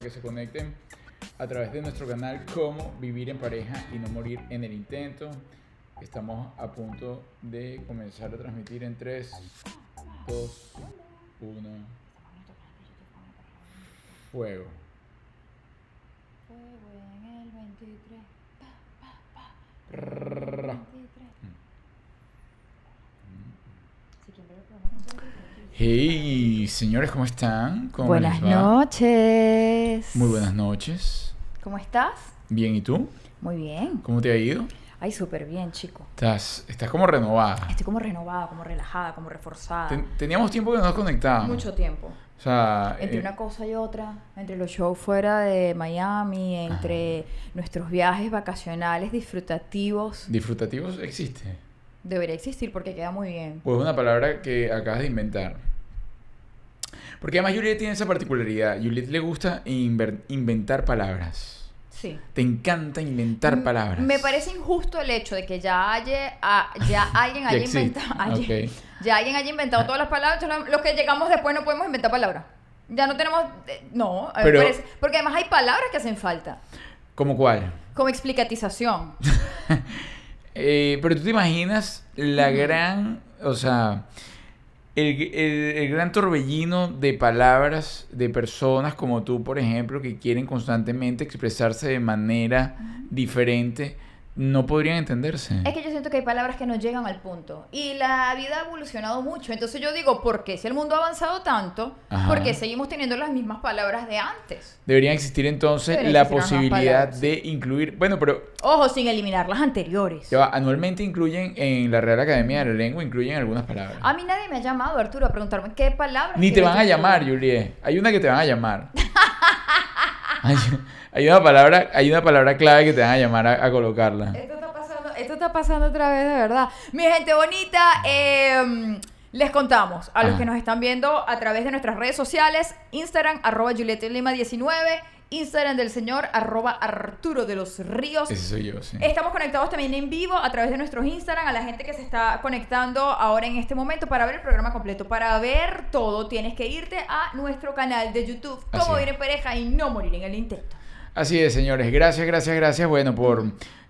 que se conecten a través de nuestro canal Cómo vivir en pareja y no morir en el intento. Estamos a punto de comenzar a transmitir en 3, 2, 1. Fuego. Fuego en el 23. Pa, pa, pa. Rrrra. 23. Si quieren ver el programa completo, tienen que ir. Hey, señores, ¿cómo están? ¿Cómo Buenas les va? noches. Muy buenas noches. ¿Cómo estás? Bien, ¿y tú? Muy bien. ¿Cómo te ha ido? Ay, súper bien, chico. Estás, estás como renovada. Estoy como renovada, como relajada, como reforzada. Ten- teníamos tiempo que no nos conectábamos. Mucho tiempo. O sea, Entre eh, una cosa y otra, entre los shows fuera de Miami, entre nuestros viajes vacacionales disfrutativos, disfrutativos existe. debería existir porque queda muy bien. Pues una palabra que acabas de inventar. Porque además Juliet tiene esa particularidad. Juliet le gusta inventar palabras. Sí. Te encanta inventar M- palabras. Me parece injusto el hecho de que ya haya, a- ya alguien Ya haya inventado, haya- ya alguien haya inventado todas las palabras, los que llegamos después no podemos inventar palabras. Ya no tenemos, eh, no, Pero- parece- porque además hay palabras que hacen falta, ¿Cómo cuál? como explicatización. Eh, pero tú te imaginas la gran, o sea, el, el- el gran torbellino de palabras de personas como tú, por ejemplo, que quieren constantemente expresarse de manera diferente, no podrían entenderse. Es que yo siento que hay palabras que no llegan al punto. Y la vida ha evolucionado mucho. Entonces yo digo, ¿por qué? Si el mundo ha avanzado tanto, Ajá. ¿por qué seguimos teniendo las mismas palabras de antes? Deberían existir entonces Deberían la existir posibilidad de incluir, bueno, pero Ojo, sin eliminar las anteriores. ya anualmente incluyen en la Real Academia de la Lengua, incluyen algunas palabras. A mí nadie me ha llamado, Arturo, a preguntarme qué palabras. Ni te van a llamar. Juliet. Hay una que te van a llamar. hay, hay una palabra, hay una palabra clave que te van a llamar a, a colocarla. Esto está pasando, esto está pasando otra vez, de verdad. Mi gente bonita, eh, les contamos a los Ajá. que nos están viendo a través de nuestras redes sociales, Instagram, arroba Julieta Lima 19, Instagram del señor, arroba Arturo de los Ríos. Ese soy yo, sí. Estamos conectados también en vivo a través de nuestros Instagram, a la gente que se está conectando ahora en este momento para ver el programa completo. Para ver todo, tienes que irte a nuestro canal de YouTube, Así Cómo vivir en pareja y no morir en el intento. Así es, señores. Gracias, gracias, gracias. Bueno, por,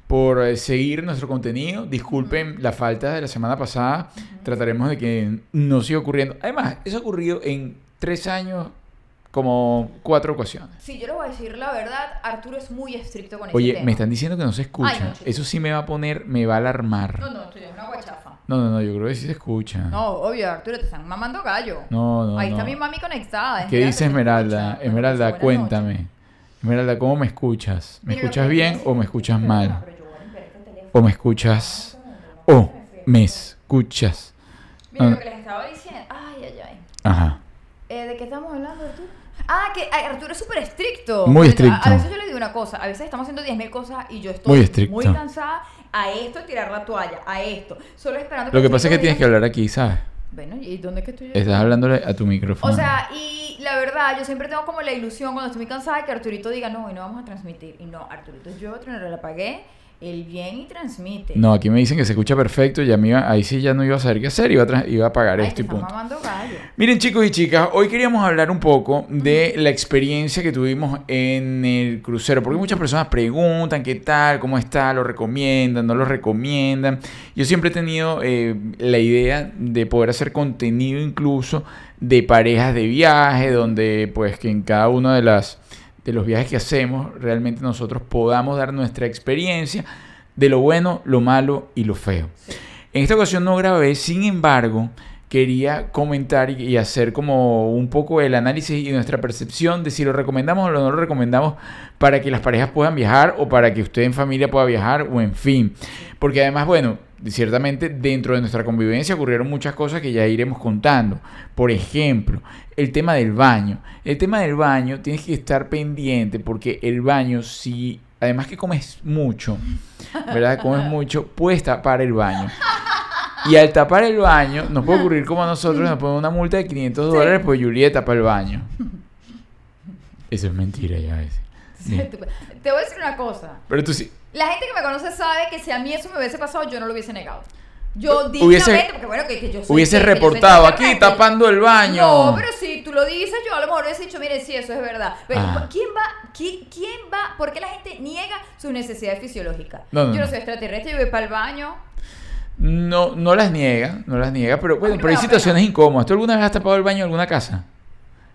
por eh, seguir nuestro contenido. Disculpen la falta de la semana pasada. Trataremos de que no siga ocurriendo. Además, eso ha ocurrido en tres años, como cuatro ocasiones. Sí, yo le voy a decir la verdad, Arturo es muy estricto con ese Oye, tema. me están diciendo que no se escucha. Ay, no, chico. Eso sí me va a poner, me va a alarmar. No, no, tú eres una guachafa. No, no, no, yo creo que sí se escucha. No, obvio, Arturo, te están mamando gallo. No, no, Ahí no. está mi mami conectada. ¿Qué dice Esmeralda? Esmeralda, cuéntame. Esmeralda, ¿cómo me escuchas? ¿Me Mira, escuchas bien o me escuchas mal? este. ¿O me escuchas o me escuchas? Mira lo que les estaba diciendo. Ay, ay, ay. Ajá. Eh, ¿De qué estamos hablando, Arturo? Ah, que Arturo es súper estricto. Muy a- estricto. A, veces yo le digo una cosa, a veces estamos haciendo 10.000 cosas y yo estoy Muy estricto. muy cansada a esto, tirar la toalla, a esto. Solo esperando Lo que pasa es que tienes que hablar aquí, ¿sabes? Bueno, ¿y dónde es que estoy yo? Estás hablándole a tu micrófono. O sea, y la verdad, yo siempre tengo como la ilusión cuando estoy muy cansada que Arturito diga, no, hoy no vamos a transmitir. Y no, Arturito, yo otro no le apagué, él viene y transmite. No, aquí me dicen que se escucha perfecto y a mí ahí sí ya no iba a saber qué hacer, iba a, iba a apagar Ay, esto y punto. Miren chicos y chicas, hoy queríamos hablar un poco de la experiencia que tuvimos en el crucero, porque muchas personas preguntan qué tal, cómo está, lo recomiendan, no lo recomiendan. Yo siempre he tenido eh, la idea de poder hacer contenido incluso de parejas de viaje, donde pues que en cada uno de las de los viajes que hacemos realmente nosotros podamos dar nuestra experiencia de lo bueno, lo malo y lo feo. En esta ocasión no grabé, sin embargo, quería comentar y, hacer como un poco el análisis y nuestra percepción de si lo recomendamos o no lo recomendamos para que las parejas puedan viajar o para que usted en familia pueda viajar o en fin. Porque además, bueno, ciertamente dentro de nuestra convivencia ocurrieron muchas cosas que ya iremos contando. Por ejemplo, el tema del baño. El tema del baño tienes que estar pendiente porque el baño si... Además que comes mucho, ¿verdad? Comes mucho, puedes tapar el baño. Y al tapar el baño, nos puede ocurrir como a nosotros, nos ponen una multa de 500 dólares por Juliet tapa el baño. Eso es mentira ya a Te voy a decir una cosa. Pero tú sí. La gente que me conoce sabe que si a mí eso me hubiese pasado, yo no lo hubiese negado. Yo Hubiese- porque bueno, que, que yo soy Hubiese que- que yo reportado aquí tapando el baño. No, pero si tú lo dices, yo a lo mejor hubiese dicho, mire, sí, eso es verdad. Pero Ah. ¿quién va? ¿Quién, quién va? ¿Por qué la gente niega sus necesidades fisiológicas? No, no, yo no soy extraterrestre, yo voy para el baño. No, no las niega, no las niega, pero bueno, pero hay situaciones incómodas. ¿Tú alguna vez has tapado el baño en alguna casa?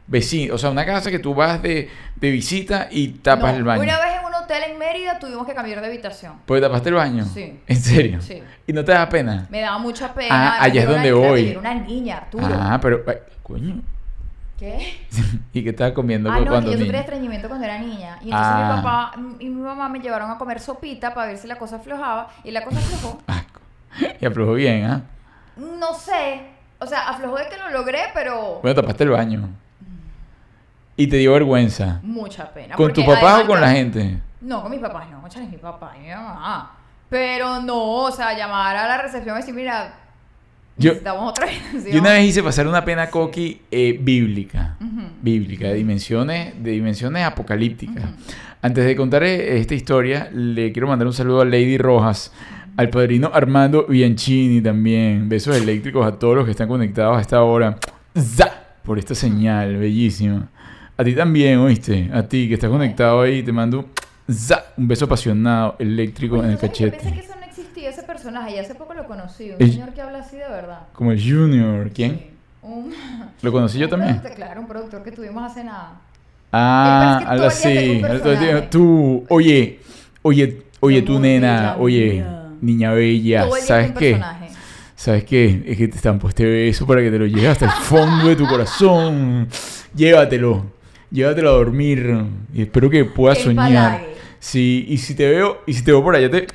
Vecino, o sea, una casa que tú vas de, de visita y tapas No, el baño. Una vez en un hotel en Mérida tuvimos que cambiar de habitación. ¿Pues tapaste el baño? Sí. ¿En serio? Sí. ¿Y no te da pena? Me daba mucha pena. Ah, allá es donde una- voy. Era una niña, Arturo. Ah, pero, ay, coño. ¿Qué? ¿Y qué estabas comiendo Ah, no, cuando que yo sufrí estreñimiento cuando era niña. Y entonces Ah. mi papá y mi mamá me llevaron a comer sopita para ver si la cosa aflojaba. Y la cosa aflojó. Asco. Y aflojó bien, ¿ah? No sé. O sea, aflojó de que lo logré, pero Bueno, tapaste el baño. Y te dio vergüenza. mucha pena. ¿Con porque tu papá o con la gente? No, con mis papás no. Chale, mi papá y mi mamá. Pero no, o sea, llamar a la recepción y decir, mira, Yo, necesitamos otra yo una vez hice pasar una pena coqui eh, bíblica. Bíblica, de dimensiones, de dimensiones apocalípticas. Antes de contar eh, esta historia, le quiero mandar un saludo a Lady Rojas, al padrino Armando Bianchini también. Besos eléctricos a todos los que están conectados a esta hora. ¡Za! Por esta señal, bellísima. A ti también, ¿oíste? A ti que estás conectado ahí, te mando ¡za! un beso apasionado, eléctrico Oye, en el ¿tú sabes que Yo cachete. pensé que eso no existía, ese personaje. Y hace poco lo conocí. Un El- señor que habla así de verdad. Como el Junior. ¿Quién? Sí. Un, ¿Lo conocí yo también? productor- claro, un productor que tuvimos hace nada. Ah, que tiene así. Tú, oye, oye, oye, tú nena, oye, niña bella, ¿sabes qué? ¿Sabes qué? Es que te estampó este beso para que te lo lleves hasta el fondo de tu corazón. Llévatelo, llévatelo a dormir y espero que puedas soñar. Sí, y si te veo, y si te veo por allá, te,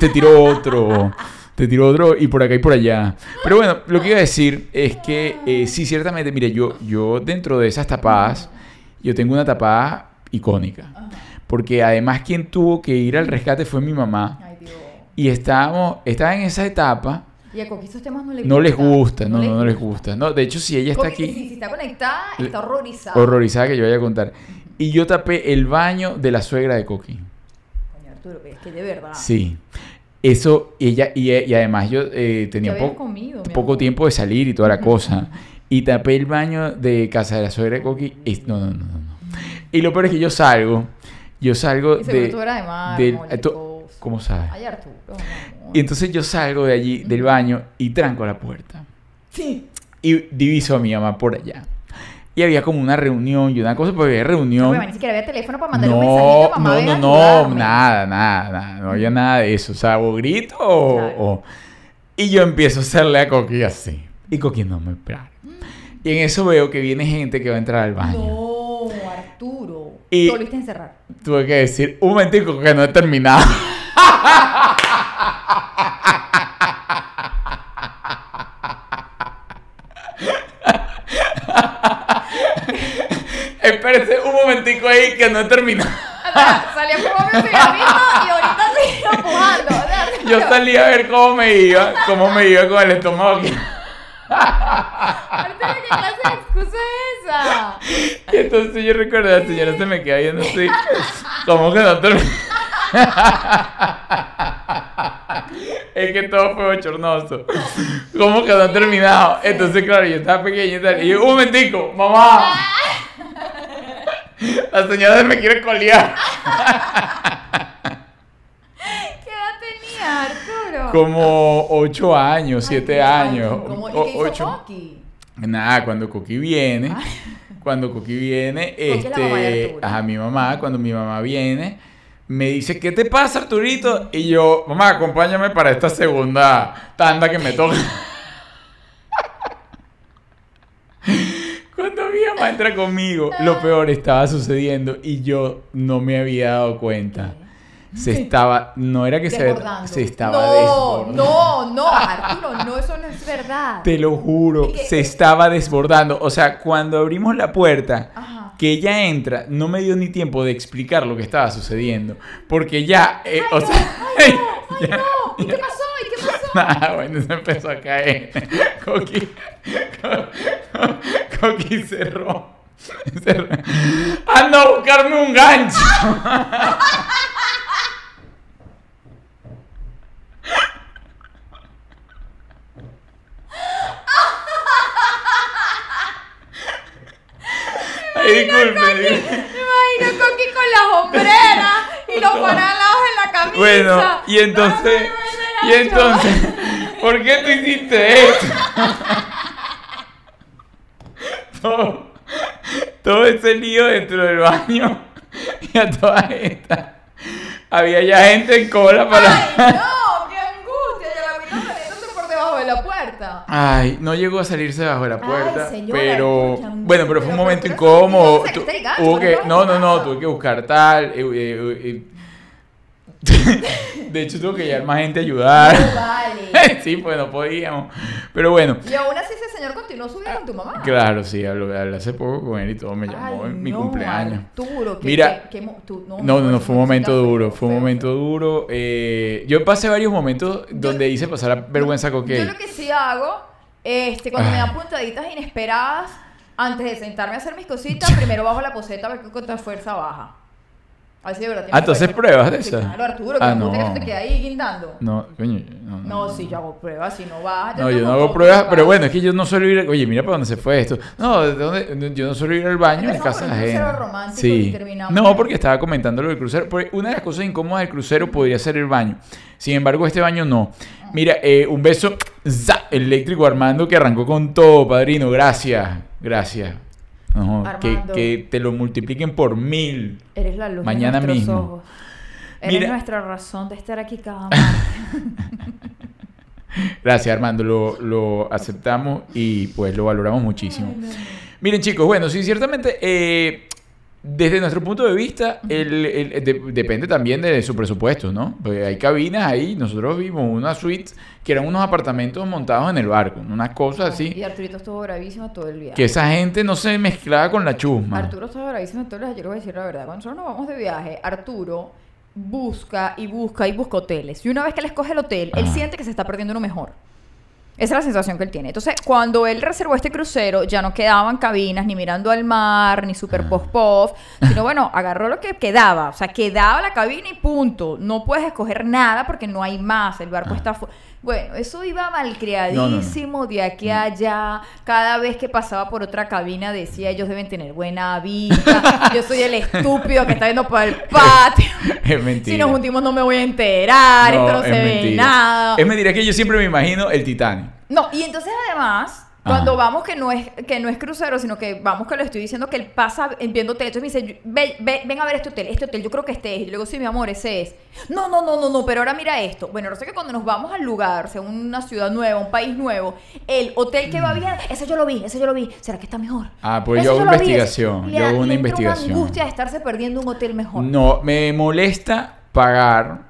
te tiro otro. Te tiro otro y por acá y por allá. Pero bueno, lo que iba a decir es que eh, sí, ciertamente, mire, yo, yo dentro de esas tapadas, yo tengo una tapada icónica. Porque además quien tuvo que ir al rescate fue mi mamá. Y estábamos, estaba en esa etapa. Y a Coqui esos temas no le No les gusta, no, no, no les gusta. No, de hecho, si ella está Coqui, aquí, si está conectada, está horrorizada. horrorizada que yo vaya a contar. Y yo tapé el baño de la suegra de Coqui. Coño, Arturo, pero es que de verdad. Sí. Eso, ella, y, y además yo eh, tenía ¿Qué habías poco, comido, tiempo de salir y toda la cosa. Y tapé el baño de casa de la suegra de Coqui. y- no, no, no, no. Y lo peor es que yo salgo, yo salgo Y de... tú eras de mar, del-. ¿Cómo sabes? Ay, Arturo. Y entonces yo salgo de allí, del baño, y tranco la puerta. Sí. Y diviso a mi mamá por allá. Y había como una reunión y una cosa, porque había reunión. No, ni siquiera había teléfono para mandarle un No, mensajito, mamá, no, a no, no, nada, nada, nada, no había nada de eso. O sea, o grito o, Claro. o- Y yo empiezo a hacerle a Coqui así. Y Coqui no me espera. Y en eso veo que viene gente que va a entrar al baño. No, Arturo. Y- Te volviste a encerrar. Tuve que decir, un momentico que no he terminado. Espérese un momentico ahí que no he terminado. Salí a fumar mi cigarrito y ahorita sigo empujando. Yo salí a ver cómo me iba, cómo me iba con el estómago. aquí. Arturo, ¿qué clase de excusa es esa? Y entonces yo recuerdo, la señora se me queda viendo así, como que no terminó. Es que todo fue bochornoso. ¿Cómo que no ha terminado? Entonces, claro, yo estaba pequeño y tal. Y yo, un momentico, mamá. La señora se me quiere colear. ¿Qué edad tenía, Arturo? Como 8 años, 7 Ay, años. ¿cómo- ¿Y o- qué hizo ocho. Coqui? Nada, cuando Coqui viene, cuando Coqui viene, este, ajá, mi mamá, cuando mi mamá viene, me dice, ¿qué te pasa, Arturito? Y yo, mamá, acompáñame para esta segunda tanda que me toca. Cuando mi mamá entra conmigo, lo peor estaba sucediendo y yo no me había dado cuenta. Se estaba, no era que se, Desbordando. se estaba no, desbordando. No, no, Arturo, no, eso no es verdad. Te lo juro, se estaba desbordando. O sea, cuando abrimos la puerta, Ajá. Que ella entra, no me dio ni tiempo de explicar lo que estaba sucediendo. Porque ya, eh, o no, sea, ay, no, ay, no. ¿Y qué pasó? ¿Y qué pasó? nada, bueno, se empezó a caer. Coqui, Co- Co- Coqui cerró. cerró. Anda a buscarme un gancho. Disculpe. Me imagino Coqui con las hombreras y los paralados en la camisa. Bueno, y entonces. Y entonces, ¿por qué tú hiciste esto todo, todo ese lío dentro del baño y a todas estas. Había ya gente en cola para. Ay, Ay, no llegó a salirse bajo la puerta, señora, pero bueno, pero fue un momento ¿por qué incómodo. Hubo que, ¿No? no, no, no, tuve que buscar tal. eh, eh, eh, de hecho, tuve que llevar más gente a ayudar. No vale. sí, pues no podíamos. Pero bueno, Y aún así ese señor continuó su vida con tu mamá. claro, sí, hablé, hablé hace poco con él y todo me llamó Ay, en mi no, cumpleaños. Arturo, que, Mira, que- que tú- No, no, no, fue un momento duro, fue un feo, momento duro. eh, yo pasé varios momentos donde hice pasar la vergüenza con Yo Kate. lo que sí hago, este, cuando me dan puntaditas inesperadas, antes de sentarme a hacer mis cositas, primero bajo la poseta a ver qué fuerza baja. De verdad. Ah, ¿tú haces fuerza. pruebas de? Claro, Arturo, que Ah, no. que no. se te queda ahí guindando. No, coño, no, No, sí, yo hago pruebas, si no baja. No, yo no hago pruebas, pero bueno, es que yo no suelo ir. Oye, mira para dónde se fue esto. No, ¿de dónde? Yo no suelo ir al baño en casa ajena. Sí. No, porque estaba comentando lo del crucero. Porque una de las cosas incómodas del crucero podría ser el baño. Sin embargo, este baño no. Mira, eh, un beso eléctrico a Armando que arrancó con todo, padrino. Gracias, gracias. Que, te lo multipliquen por mil. Eres la luz Mañana de mismo. ojos. Eres Mira- nuestra razón de estar aquí cada. Gracias, Armando. Lo, lo aceptamos y pues lo valoramos muchísimo. Miren chicos, bueno, sí, ciertamente eh, desde nuestro punto de vista el- el- de- depende también de su presupuesto, ¿no? Porque hay cabinas ahí, nosotros vimos unas suites que eran unos apartamentos montados en el barco, unas cosas Y así, Arturito estuvo bravísimo todo el viaje. que esa gente no se mezclaba con la chusma. Arturo estaba bravísimo todos los días. Yo le voy a decir la verdad. Cuando nosotros nos vamos de viaje, Arturo busca y busca y busca hoteles. Y una vez que él escoge el hotel, él siente que se está perdiendo uno mejor. Esa es la sensación que él tiene. Entonces, cuando él reservó este crucero, ya no quedaban cabinas ni mirando al mar, ni super post pof, sino bueno, agarró lo que quedaba. O sea, quedaba la cabina y punto. No puedes escoger nada porque no hay más. El barco Ah. está fu- Bueno, eso iba malcriadísimo de aquí a allá. Cada vez que pasaba por otra cabina decía, ellos deben tener buena vista. Yo soy el estúpido que está viendo por el patio. Es mentira. Si nos juntimos no me voy a enterar, esto no es se ve mentira. nada. Es mentira que yo siempre me imagino el Titanic. No, y entonces además, cuando Ajá. vamos que no es que no es crucero, sino que vamos que lo estoy diciendo que él pasa viendo hotel, entonces me dice, "Ve- ve- ven a ver este hotel, este hotel, yo creo que este es. Y luego, sí, mi amor, ese es. No, no, no, no, no, pero ahora mira esto. Bueno, no sé que cuando nos vamos al lugar, o sea, una ciudad nueva, un país nuevo, el hotel que va bien, ese yo lo vi, ese yo lo vi. ¿Será que está mejor? Mm. Ah, pues Ese yo hago ese- investigación, le- yo hago una le investigación. angustia de estarse perdiendo un hotel mejor. No, me molesta pagar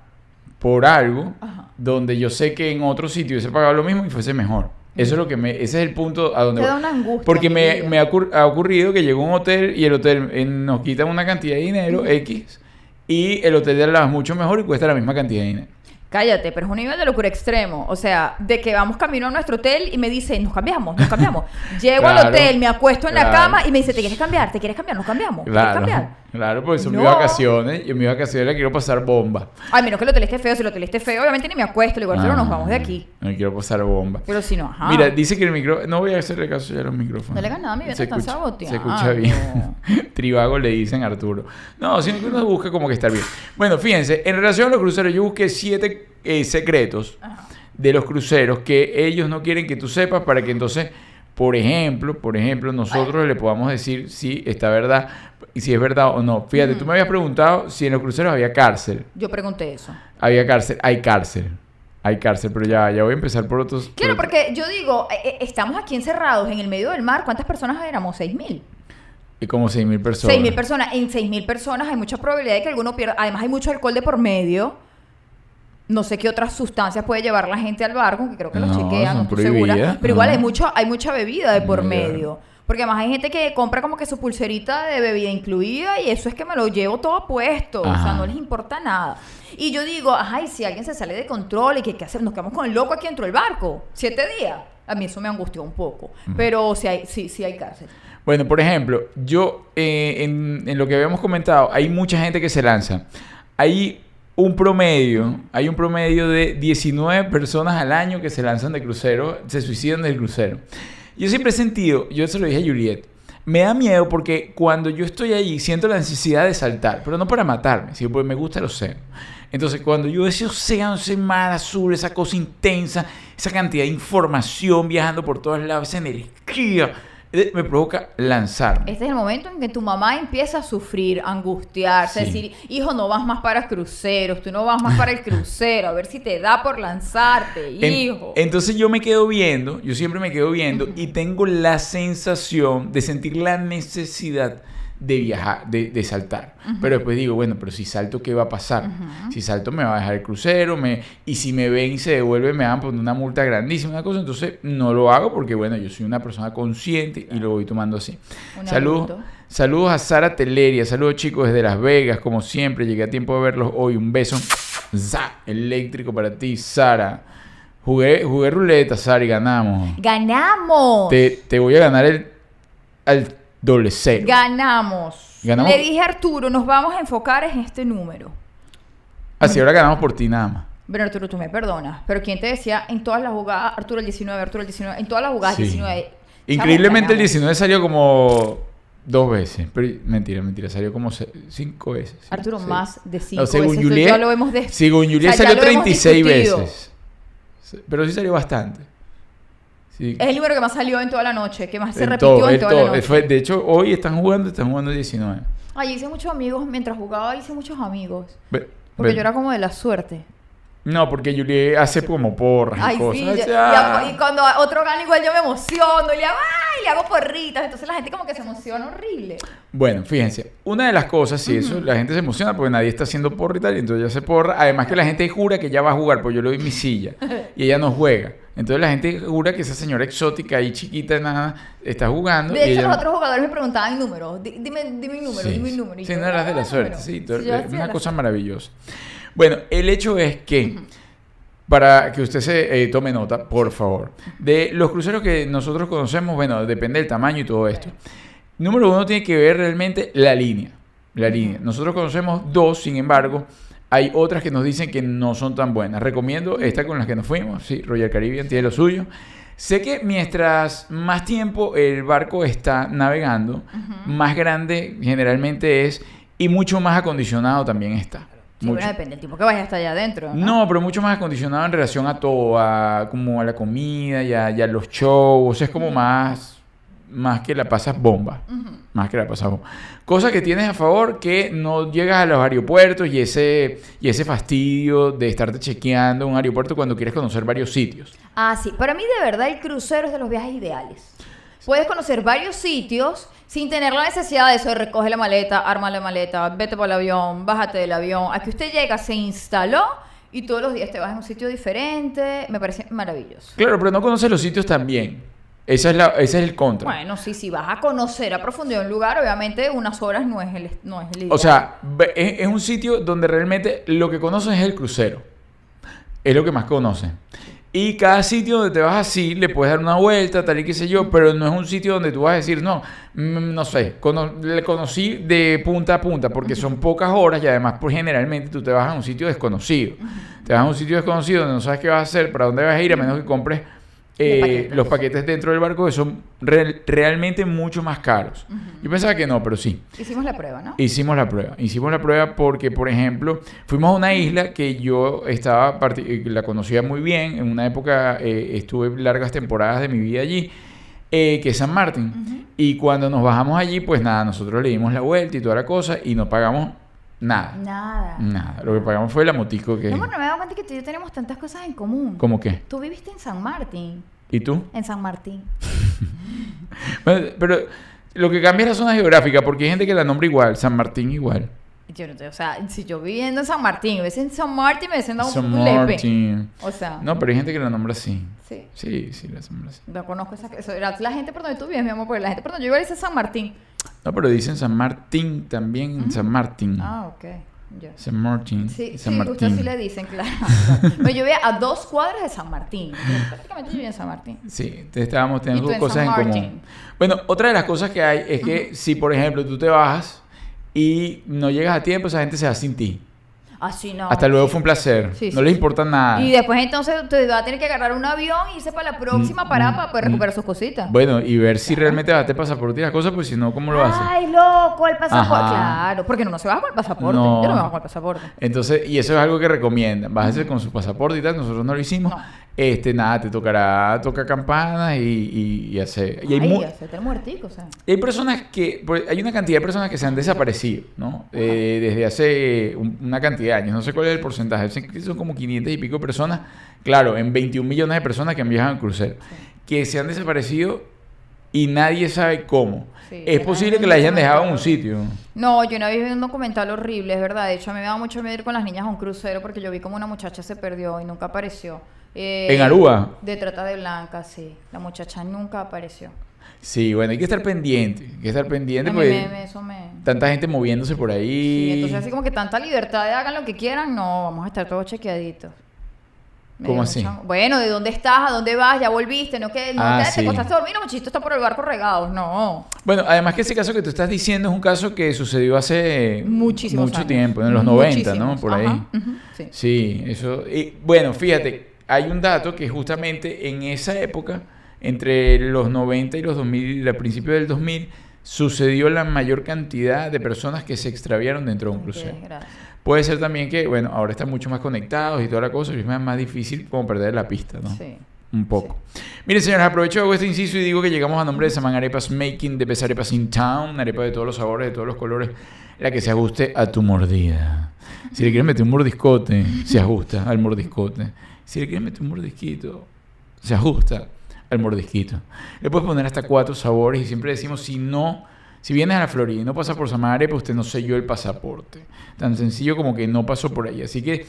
por algo Ajá. donde yo sé que en otro sitio hubiese pagado lo mismo y fuese mejor. Eso es lo que me, ese es el punto a donde Te da una angustia, Porque me, me ha, ocur- ha ocurrido que llegó a un hotel y el hotel eh, nos quita una cantidad de dinero X y el hotel de lado es mucho mejor y cuesta la misma cantidad de dinero. Cállate, pero es un nivel de locura extremo. O sea, de que vamos camino a nuestro hotel y me dice, nos cambiamos, nos cambiamos. Llego al hotel, me acuesto en la cama y me dice, ¿te quieres cambiar? ¿Te quieres cambiar? Nos cambiamos. ¿Te quieres Claro, cambiar? Claro, porque son mis No. vacaciones y en mis vacaciones le quiero pasar bomba. Ay, menos que el hotel esté feo. Si el hotel esté feo, obviamente ni me acuesto. Le digo, Arturo, nos Ah, vamos de aquí. Me quiero pasar bomba. Pero si no, ajá. Mira, dice que el micrófono. No voy a hacerle caso ya a los micrófonos. No le nada mi vida, escucha, saboteando. se escucha bien. Trivago le dicen a Arturo. No, siempre uno busca como que estar bien. Bueno, fíjense, en relación a los cruceros, yo busqué siete eh, secretos Ajá. de los cruceros que ellos no quieren que tú sepas para que entonces, por ejemplo, por ejemplo, nosotros le podamos decir si está verdad y si es verdad o no. Fíjate, tú me habías preguntado si en los cruceros había cárcel. Yo pregunté eso. Había cárcel, hay cárcel. Hay cárcel, pero ya, ya voy a empezar por otros. Claro, porque yo digo, eh, eh, estamos aquí encerrados en el medio del mar. ¿Cuántas personas éramos? ¿Seis mil? Y como 6.000 personas. 6.000 personas. En 6.000 personas hay mucha probabilidad de que alguno pierda. Además, hay mucho alcohol de por medio. No sé qué otras sustancias puede llevar la gente al barco, que creo que los No, chequean, son no estoy segura. Pero igual hay, mucho, hay mucha bebida de por medio. Porque además hay gente que compra como que su pulserita de bebida incluida y eso es que me lo llevo todo puesto. O sea, no les importa nada. Y yo digo, ay, si alguien se sale de control y que qué hacer, nos quedamos con el loco aquí dentro del barco. Siete días. A mí eso me angustió un poco. Pero sí hay, sí, sí hay cárcel. Bueno, por ejemplo, yo eh, en, en lo que habíamos comentado, hay mucha gente que se lanza. Hay un promedio, hay un promedio de 19 personas al año que se lanzan de crucero, se suicidan del crucero. Yo siempre he sentido, yo se lo dije a Juliet, Me da miedo porque cuando yo estoy allí siento la necesidad de saltar, pero no para matarme, sino porque me gusta el océano. Entonces, cuando yo ese océano, ese mar azul, esa cosa intensa, esa cantidad de información viajando por todos lados, esa energía, me provoca lanzarme. Este es el momento en que tu mamá empieza a sufrir, a angustiarse, a Sí. decir, hijo, no vas más para cruceros, tú no vas más para el crucero, a ver si te da por lanzarte, En- hijo. entonces yo me quedo viendo, yo siempre me quedo viendo y tengo la sensación de sentir la necesidad de viajar, de, de saltar. Pero después digo, bueno, pero si salto, ¿qué va a pasar? Si salto, me va a dejar el crucero, me, y si me ven y se devuelven, me van a poner una multa grandísima, una cosa. Entonces no lo hago porque, bueno, yo soy una persona consciente y lo voy tomando así. Saludos. Saludos a Sara Teleria, saludos chicos desde Las Vegas, como siempre, llegué a tiempo de verlos hoy, un beso za, eléctrico para ti, Sara. Jugué, jugué ruleta, Sara, y ganamos. ¡Ganamos! Te, te voy a ganar el al doble cero. Ganamos. ¿Ganamos? Le dije a Arturo, nos vamos a enfocar en este número. Así ahora ganamos por ti nada más. Pero Arturo, tú me perdonas. Pero ¿quién te decía en todas las jugadas, Arturo el 19, Arturo el 19, en todas las jugadas Sí. 19? Increíblemente el Chamo, 19 salió como dos veces. Pero mentira, mentira, salió como cinco veces. sí, Arturo, sí. más de cinco No, según veces. Juliet, ya lo hemos des- según Juliet O sea, ya salió lo hemos 36 discutido. veces. Pero sí salió bastante. Sí. Es el número que más salió en toda la noche, que más se En repitió todo, en toda todo. la noche. Fue- de hecho, hoy están jugando, están jugando 19. Ay, hice muchos amigos. Mientras jugaba hice muchos amigos. Ve- Porque yo era como de la suerte. No, porque Julie hace como porras Ay, y cosas. sí. Ay, yo- ya. y, cuando otro gana igual yo me emociono y le hago, ay, le hago porritas. Entonces la gente como que se emociona horrible. Bueno, fíjense, una de las cosas, sí, eso, la gente se emociona porque nadie está haciendo porra y tal, y entonces ya se porra. Además que la gente jura que ya va a jugar, pues yo le doy mi silla y ella no juega. Entonces la gente jura que esa señora exótica y chiquita, nada, está jugando. De y hecho, ella los otros jugadores me preguntaban números. Di- Dime, dime un número, Sí, dime un número. Y Sí, yo, no eras de "Ah, la suerte, número". sí, tú- Sí, es una cosa maravillosa. Bueno, el hecho es que, para que usted se eh, tome nota, por favor, de los cruceros que nosotros conocemos, bueno, depende del tamaño y todo esto. Número uno tiene que ver realmente la línea. La línea. Nosotros conocemos dos, sin embargo, hay otras que nos dicen que no son tan buenas. Recomiendo esta con las que nos fuimos. Sí, Royal Caribbean tiene lo suyo. Sé que mientras más tiempo el barco está navegando, más grande generalmente es y mucho más acondicionado también está. Sí, bueno, depende del tiempo que vaya hasta allá adentro. ¿no? No, pero mucho más acondicionado en relación a todo, a, como a la comida y a, y a los shows. Es como más, más que la pasas bomba. Más que la pasas bomba. Cosa que tienes a favor que no llegas a los aeropuertos y ese, y ese fastidio de estarte chequeando un aeropuerto cuando quieres conocer varios sitios. Ah, sí. Para mí, de verdad, el crucero es de los viajes ideales. Puedes conocer varios sitios sin tener la necesidad de eso recoge la maleta, arma la maleta, vete por el avión, bájate del avión. Aquí usted llega, se instaló y todos los días te vas a un sitio diferente. Me parece maravilloso. Claro, pero no conoces los sitios también. Esa es la, ese es el contra. Bueno, sí, si vas a conocer a profundidad un lugar, obviamente unas horas no es el, no es el O ideal. sea, ve- es, es un sitio donde realmente lo que conoces es el crucero. Es lo que más conoces. Y cada sitio donde te vas así, le puedes dar una vuelta, tal y qué sé yo, pero no es un sitio donde tú vas a decir, no, mm, no sé, cono- le conocí de punta a punta, porque son pocas horas y además, pues generalmente tú te vas a un sitio desconocido. Te vas a un sitio desconocido donde no sabes qué vas a hacer, para dónde vas a ir, a menos que compres eh, paquetes. los paquetes dentro del barco son real- realmente mucho más caros. Yo pensaba que no, pero sí. Hicimos la prueba, ¿no? Hicimos la prueba. Hicimos la prueba porque, por ejemplo, fuimos a una isla que yo estaba eh, la conocía muy bien. En una época eh, estuve largas temporadas de mi vida allí, eh, que es San Martín. Y cuando nos bajamos allí, pues nada, nosotros le dimos la vuelta y toda la cosa y no pagamos nada. Nada. Nada. Lo que pagamos fue la motico que... No, bueno, no me he dado cuenta que tú y yo tenemos tantas cosas en común. ¿Cómo qué? Tú viviste en San Martín. ¿Y tú? En San Martín. Bueno, pero lo que cambia es la zona geográfica porque hay gente que la nombra igual, San Martín igual. Yo no sé, o sea, si yo viviendo en San Martín, ves en San Martín, me dado San un lepe. Martín. O sea, No, pero hay gente que la nombra así. sí. Sí, sí, la nombra así. No conozco esa. Eso la gente por donde tú vives, mi amor, porque la gente por donde yo iba dice San Martín. No, pero dicen San Martín también, en San Martín. Ah, ok. San Martín. Sí, San sí, Martín. sí le dicen, claro. Pero yo vivía a dos cuadras de San Martín. Prácticamente yo vivía en San Martín. Sí, te estábamos teniendo en cosas San en común. Bueno, otra de las cosas que hay es que si, por ejemplo, tú te bajas y no llegas a tiempo, esa gente se va sin ti. Así no. Hasta luego fue un placer. Sí, no sí, les sí. importa nada. Y después entonces usted va a tener que agarrar un avión y irse para la próxima Mm, parada mm, para poder mm. recuperar sus cositas. Bueno, y ver si realmente bajaste el pasaporte y las cosas, pues si no, ¿cómo lo haces? Ay, loco, el pasaporte. Ajá. Claro, porque no, no se baja con el pasaporte. No. Yo no me bajo con el pasaporte. Entonces, y eso es algo que recomiendan. Bájese con su pasaporte y tal. Nosotros no lo hicimos. No. Este, nada, te tocará tocar campanas y, y, y hacer. Y hay, Ay, mu- hacerte el muertico, o sea. y hay personas que. pues, Hay una cantidad de personas que se han desaparecido, ¿no? Eh, desde hace un- una cantidad de años. No sé cuál es el porcentaje. Son como 500 y pico personas. Claro, en 21 millones de personas que han viajado en crucero. Que se han desaparecido y nadie sabe cómo. Sí, es posible que la hayan dejado en un sitio. No, yo una vez vi un documental horrible, es verdad. De hecho, a mí me daba mucho miedo ir con las niñas a un crucero porque yo vi como una muchacha se perdió y nunca apareció. Eh, ¿En Aruba? De trata de blanca, sí. La muchacha nunca apareció. Sí, bueno, hay que estar pendiente. Hay que estar pendiente porque me, me- eso me... tanta gente moviéndose por ahí. Sí, entonces así como que tanta libertad de hagan lo que quieran, no, vamos a estar todos chequeaditos. Me ¿Cómo así? mucha- Bueno, ¿de dónde estás? ¿A dónde vas? ¿Ya volviste? ¿No que no Ah, te, te sí. acostaste a dormir? No, muchachito está por el barco regados. No. Bueno, además que ese caso que tú estás diciendo es un caso que sucedió hace Muchísimos mucho años. tiempo, en los 90, ¿no? Muchísimos. Por ahí. Sí. Sí, eso. y, bueno, fíjate, hay un dato que justamente en esa época, entre los 90 y los 2000, a principios del 2000, sucedió la mayor cantidad de personas que se extraviaron dentro de un crucero. Puede ser también que, bueno, ahora están mucho más conectados y toda la cosa, y es más, difícil como perder la pista, ¿no? Sí. Un poco. Miren, señores, aprovecho hago este inciso y digo que llegamos a nombre de Saman Arepas Making, de Best Arepas in Town, arepa de todos los sabores, de todos los colores, la que se ajuste a tu mordida. Si le quieres meter un mordiscote, se ajusta al mordiscote. Si le quieres meter un mordisquito, se ajusta al mordisquito. Le puedes poner hasta cuatro sabores y siempre decimos, si no, si vienes a la Florida y no pasa por Saman Arepa, usted no selló el pasaporte. Tan sencillo como que no pasó por ahí. Así que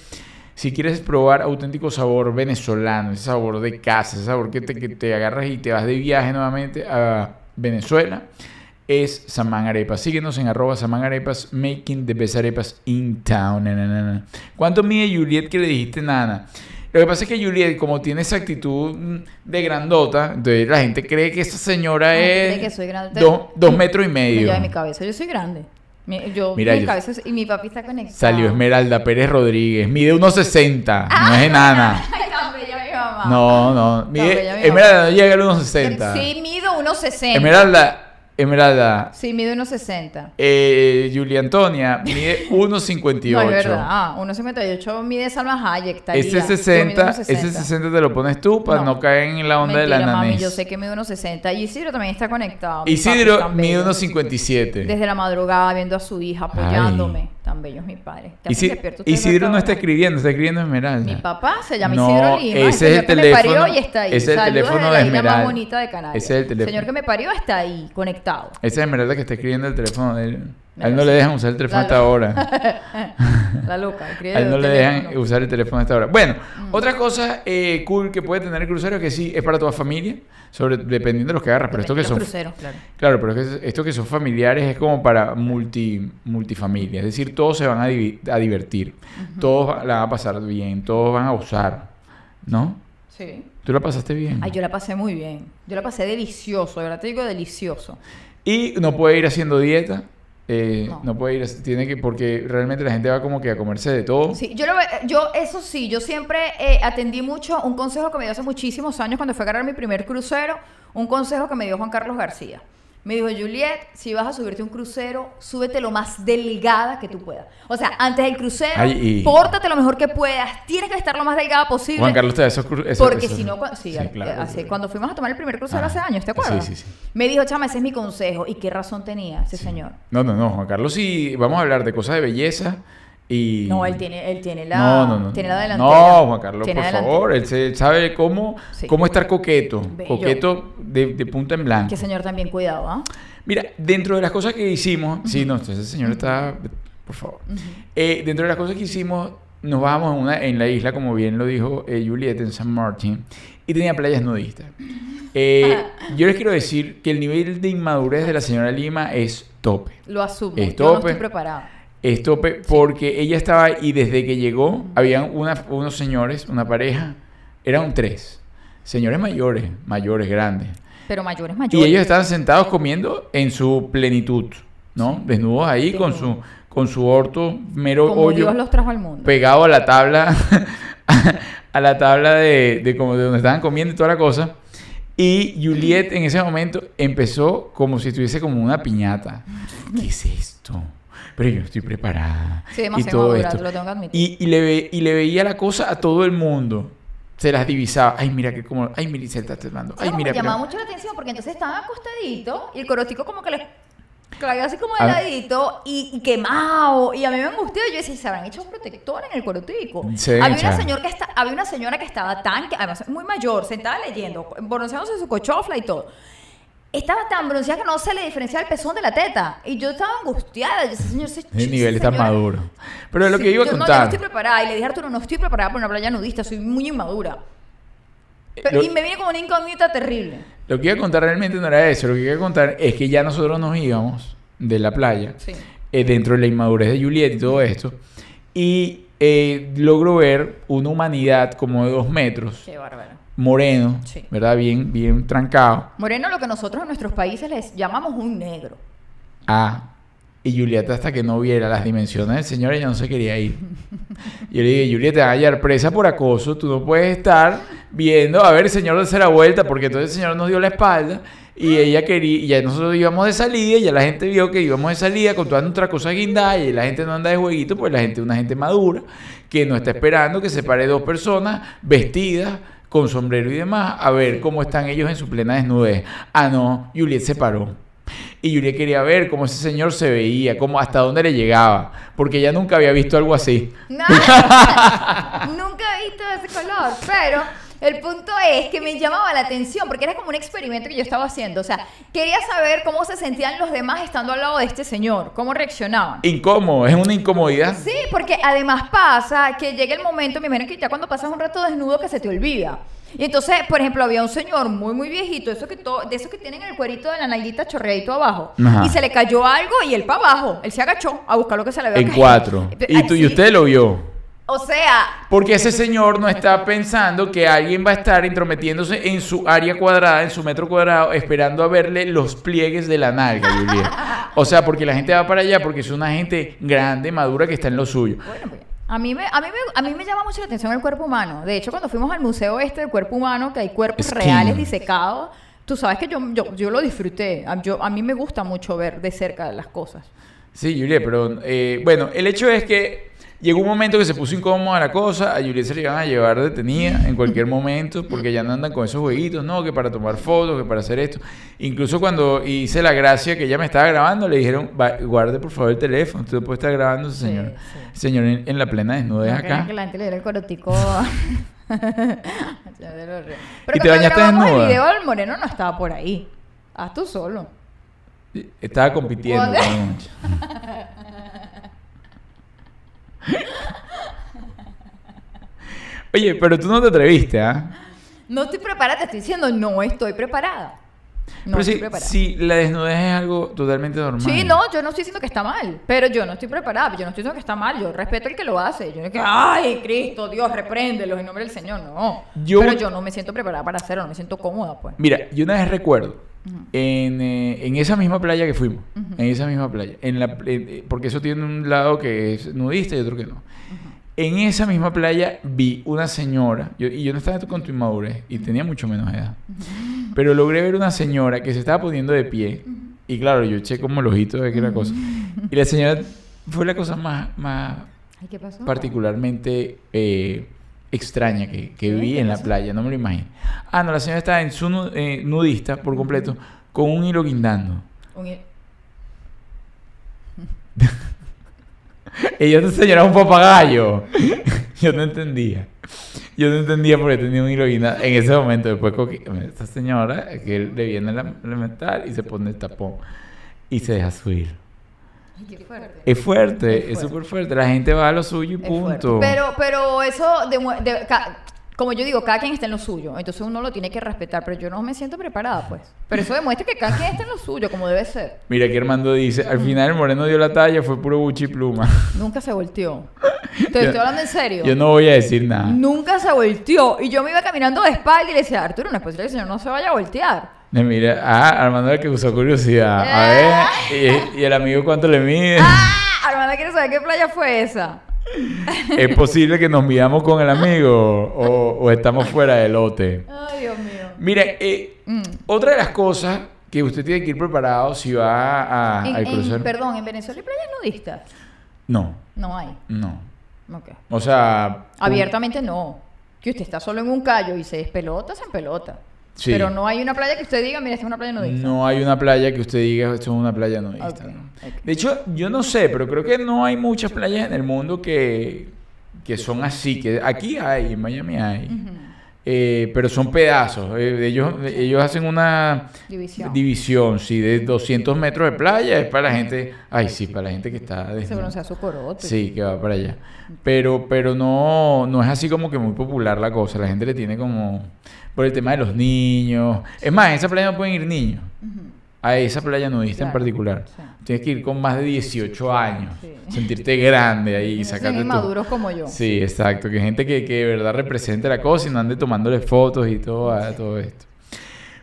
si quieres probar auténtico sabor venezolano, ese sabor de casa, ese sabor que te, que te agarras y te vas de viaje nuevamente a Venezuela, es Saman Arepas. Síguenos en arroba Saman Arepas, making the best arepas in town. ¿Cuánto mide Juliet que le dijiste nana? Lo que pasa es que Juliet, como tiene esa actitud de grandota, entonces la gente cree que esa señora es cree que soy grande. dos, dos metros y Me medio. en mi cabeza. Yo soy grande. Mi- yo, Mira, mi yo- cabeza y mi papi está conectado. Salió Esmeralda Pérez Rodríguez, mide 1,60, no es enana. Ay, tan bella mi mamá. No, no. Mide, Esmeralda no llega a los 1,60. Sí, mido 1.60. Esmeralda, Esmeralda, Sí, mido 1.60. eh, Julia Antonia mide 1,58. No, es verdad. Ah, 1.58 mide Salma Hayek. Talía. Ese Yo mido 60, 1.60. ese 60 te lo pones tú para no, No. caer en la onda Mentira, de la mami, nanés. yo sé que mido 1.60. Y Isidro también está conectado. Isidro mide bello. 1,57. Desde la madrugada viendo a su hija apoyándome. Tan bello es mi padre. ¿Qué hace Isi- Isidro no está escribiendo, está escribiendo Esmeralda. Mi papá se llama No, Isidro Lima. ese es señor el que me teléfono- parió y está ahí. ese es el Saludos teléfono de Esmeralda. más bonita de Canarias. Ese es el teléfono. señor que me parió está ahí, conectado. Esa es Esmeralda que está escribiendo el teléfono de él. A él no le dejan usar el teléfono hasta ahora. La loca. A él no le dejan usar el teléfono hasta ahora. Bueno, otra cosa eh, cool que puede tener el crucero que sí es para toda familia, sobre, dependiendo de los que agarras. Pero esto que son cruceros, claro. Claro, pero es que esto que son familiares es como para multi, multifamilia. Es decir, todos se van a, divertir. Todos la van a pasar bien. Todos van a usar. ¿No? Sí. ¿Tú la pasaste bien? Ay, yo la pasé muy bien. Yo la pasé delicioso, de verdad te digo delicioso. Y no puede ir haciendo dieta. Eh, no. No. puede ir, tiene que, porque realmente la gente va como que a comerse de todo. Sí, yo, lo, ve- yo eso sí, yo siempre eh, atendí mucho un consejo que me dio hace muchísimos años cuando fue a agarrar mi primer crucero, un consejo que me dio Juan Carlos García. Me dijo, Juliet, si vas a subirte a un crucero, súbete lo más delgada que tú puedas. O sea, antes del crucero, Ay, y- pórtate lo mejor que puedas, tienes que estar lo más delgada posible. Juan Carlos te esos cru- esos- Porque si no, cua- sí, Sí, al- claro, hace- claro. cuando fuimos a tomar el primer crucero Ah, hace años, ¿te sí, acuerdas? sí, sí. Me dijo, chama, ese es mi consejo. ¿Y qué razón tenía ese señor? No, no, no. Juan Carlos, sí, vamos a hablar de cosas de belleza y... No, él tiene, él tiene la, No, no, no. tiene la delantera. No, Juan Carlos, Tiene por favor. Él, se- sabe cómo, Sí. cómo estar coqueto. Bello. Coqueto de, de punta en blanco. Que señor también cuidado, ¿ah? Mira, dentro de las cosas que hicimos... Sí, no, ese señor está... Por favor. Eh, dentro de las cosas que hicimos, nos bajamos en, una, en la isla, como bien lo dijo eh, Juliet, en San Martín, y tenía playas nudistas. Eh, yo les quiero decir que el nivel de inmadurez de la señora Lima es tope. Lo asumo. Es Yo no tope. estoy preparada. Es tope porque ella estaba y desde que llegó habían una- unos señores, una pareja, eran tres. Señores mayores, mayores, grandes. Pero mayores, Y mayores. ellos estaban sentados comiendo en su plenitud, ¿no? Desnudos ahí con su, con su orto, mero Como hoyo, Dios los trajo al mundo. pegado a la tabla, a la tabla de, de como de donde estaban comiendo y toda la cosa. Y Juliet en ese momento empezó como si estuviese como una piñata. ¿Qué es esto? Pero yo estoy preparada. Sí, y demasiado todo madura, esto. te lo tengo que admitir. Y, y le ve- y le veía la cosa a todo el mundo. Se las divisaba. Ay, mira que como. Ay, mira, se está. Sí, Ay, mira, que llamaba mucho la atención porque entonces estaban acostaditos y el corotico como que les caía así como de Ah. ladito y, y quemado y a mí me angustió yo decía se habrán hecho un protector en el corotico deben había una señora que está, había una señora que estaba tan que además muy mayor sentada leyendo bronceándose su cochofla y todo estaba tan bronceada que no se le diferenciaba el pezón de la teta y yo estaba angustiada yo decía señor ese- El nivel está maduro. Pero lo Sí, que iba a yo no, yo no contar. estoy preparada y le dije a Arturo no estoy preparada para una playa nudista soy muy inmadura Pero- Eh, lo- y me viene como una incógnita terrible Lo que iba a contar realmente no era eso. Lo que iba a contar es que ya nosotros nos íbamos de la playa. sí eh, dentro de la inmadurez de Juliet y todo esto. Y eh, logro ver una humanidad como de dos metros, qué bárbaro moreno, Sí. ¿verdad? Bien, bien trancado. Moreno, lo que nosotros en nuestros países les llamamos un negro. Ah, y Julieta hasta que no viera las dimensiones del señor, ella no se quería ir. Yo le dije, Julieta, te van a hallar presa por acoso, tú no puedes estar viendo, a ver, el señor la vuelta, porque entonces el señor nos dio la espalda y ella quería, y ya nosotros íbamos de salida, y ya la gente vio que íbamos de salida con todas nuestras cosas guindadas, y la gente no anda de jueguito, pues la gente es una gente madura, que no está esperando que se pare dos personas vestidas con sombrero y demás, a ver cómo están ellos en su plena desnudez. Ah, no, Juliet se paró. Y Juliet quería ver cómo ese señor se veía, cómo hasta dónde le llegaba, porque ella nunca había visto algo así. Nunca he visto ese color, pero el punto es que me llamaba la atención porque era como un experimento que yo estaba haciendo. O sea, quería saber cómo se sentían los demás estando al lado de este señor, cómo reaccionaban. Incómodo, es una incomodidad. Sí, porque además pasa que llega el momento, me imagino que ya cuando pasas un rato desnudo que se te olvida. Y entonces, por ejemplo, había un señor muy, muy viejito, eso que todo, de esos que tienen el cuerito de la nalguita chorreadito abajo. Ajá. Y se le cayó algo y él para abajo. Él se agachó a buscar lo que se le había En caído. cuatro. Y, tú, y Sí. usted lo vio. O sea, Porque ese señor no está pensando que alguien va a estar intrometiéndose en su área cuadrada, en su metro cuadrado, esperando a verle los pliegues de la nalga, Juliet. O sea, porque la gente va para allá porque es una gente grande, madura, que está en lo suyo. Bueno, pues, a mí, me, a, mí me, a mí me llama mucho la atención el cuerpo humano. De hecho, cuando fuimos al museo este del cuerpo humano, que hay cuerpos Skin. reales disecados, tú sabes que yo, yo, yo lo disfruté. A, yo, a mí me gusta mucho ver de cerca las cosas. Sí, Juliet, pero eh, bueno, el hecho es que llegó un momento que se puso incómoda la cosa, a Juliet se le iban a llevar detenida en cualquier momento, porque ya no andan con esos jueguitos, no, que para tomar fotos, que para hacer esto. Incluso cuando hice la gracia que ella me estaba grabando, le dijeron, "Va- guarde por favor el teléfono, usted puede estar grabando Sí, señor. sí. Señor en, en la plena desnudez No acá. que la gente le diera el corotico. Pero ¿Y te bañaste desnuda? el video, el moreno no estaba por ahí. Haz tú solo. Estaba compitiendo. ¿Cuándo? con mucho. Oye, pero tú no te atreviste, ¿ah? No estoy preparada, te estoy diciendo, no estoy preparada. No pero estoy preparada. sí, la desnudez es algo totalmente normal. Sí, no, yo no estoy diciendo que está mal, pero yo no estoy preparada, yo no estoy diciendo que está mal, yo respeto al que lo hace, yo no es que, ay, Cristo, Dios, repréndelo en nombre del Señor, no. Yo- Pero yo no me siento preparada para hacerlo, no me siento cómoda, pues. Mira, yo una vez recuerdo, en, eh, en esa misma playa que fuimos, en esa misma playa, en la, en- eh, porque eso tiene un lado que es nudista y otro que no. En esa misma playa vi una señora, yo- y yo no estaba con tu inmadurez, y tenía mucho menos edad, pero logré ver una señora que se estaba poniendo de pie, y claro, yo eché como el ojito de que era cosa, y la señora fue la cosa más, más Ay, ¿qué pasó? particularmente eh, extraña que, vi ¿Qué en la playa, no me lo imagino. Ah, no, la señora estaba en su eh, nudista por completo, con un hilo guindando. Un- Ella te señora un papagayo. Yo no entendía. Yo no entendía por qué tenía un hilo guindando. En ese momento, después, esta señora, que le viene la elemental y se pone el tapón y se deja subir. Ay, qué fuerte. Es fuerte, Es es fuerte. súper fuerte. La gente va a lo suyo y Es punto. Pero, pero eso, de- ca- como yo digo, cada quien está en lo suyo. Entonces uno lo tiene que respetar. Pero yo no me siento preparada, pues. Pero eso demuestra que cada quien está en lo suyo, como debe ser. Mira que Armando dice, al final el moreno dio la talla, fue puro buchi y pluma. Nunca se volteó. Te estoy hablando en serio. Yo no voy a decir nada. Nunca se volteó. Y yo me iba caminando de espalda y le decía, Arturo, no es posible que el señor no se vaya a voltear. Eh, Mira, ah, Armando el que usó curiosidad. A ver, y, y el amigo cuánto le mide. ¡Ah! Armando quiere saber qué playa fue esa. ¿Es posible que nos midamos con el amigo o, o estamos fuera del lote? Ay, Dios mío. Mire, eh, Mm. otra de las cosas que usted tiene que ir preparado si va a- En- al en- crucero. perdón, ¿en Venezuela hay playas nudistas? No, No hay. no. Ok. O sea... Abiertamente no. Que usted está solo en un callo y se despelota, se empelota. Sí. Pero no hay una playa que usted diga, mira, esta es una playa nudista. No hay una playa que usted diga esto es una playa nudista. De hecho, yo no sé, pero creo que no hay muchas playas en el mundo que, que son así. Que aquí hay, en Miami hay. Eh, pero son pedazos. Eh, ellos, ellos hacen una División. división, sí, de 200 metros de playa. Es para la gente. Ay, sí, para la gente que está. Se desnuda. pronuncia su corote. Sí, que va para allá. Pero, pero no, no es así como que muy popular la cosa. La gente le tiene como por el tema de los niños. Es más, en esa playa no pueden ir niños. A esa playa nudista en Claro, particular. sí. Tienes que ir con más de 18 años. Sí. Sentirte grande ahí y No sacarte tu... inmaduros como yo. Sí, exacto. Que gente que, que de verdad represente la cosa y no ande tomándole fotos y todo, a todo esto.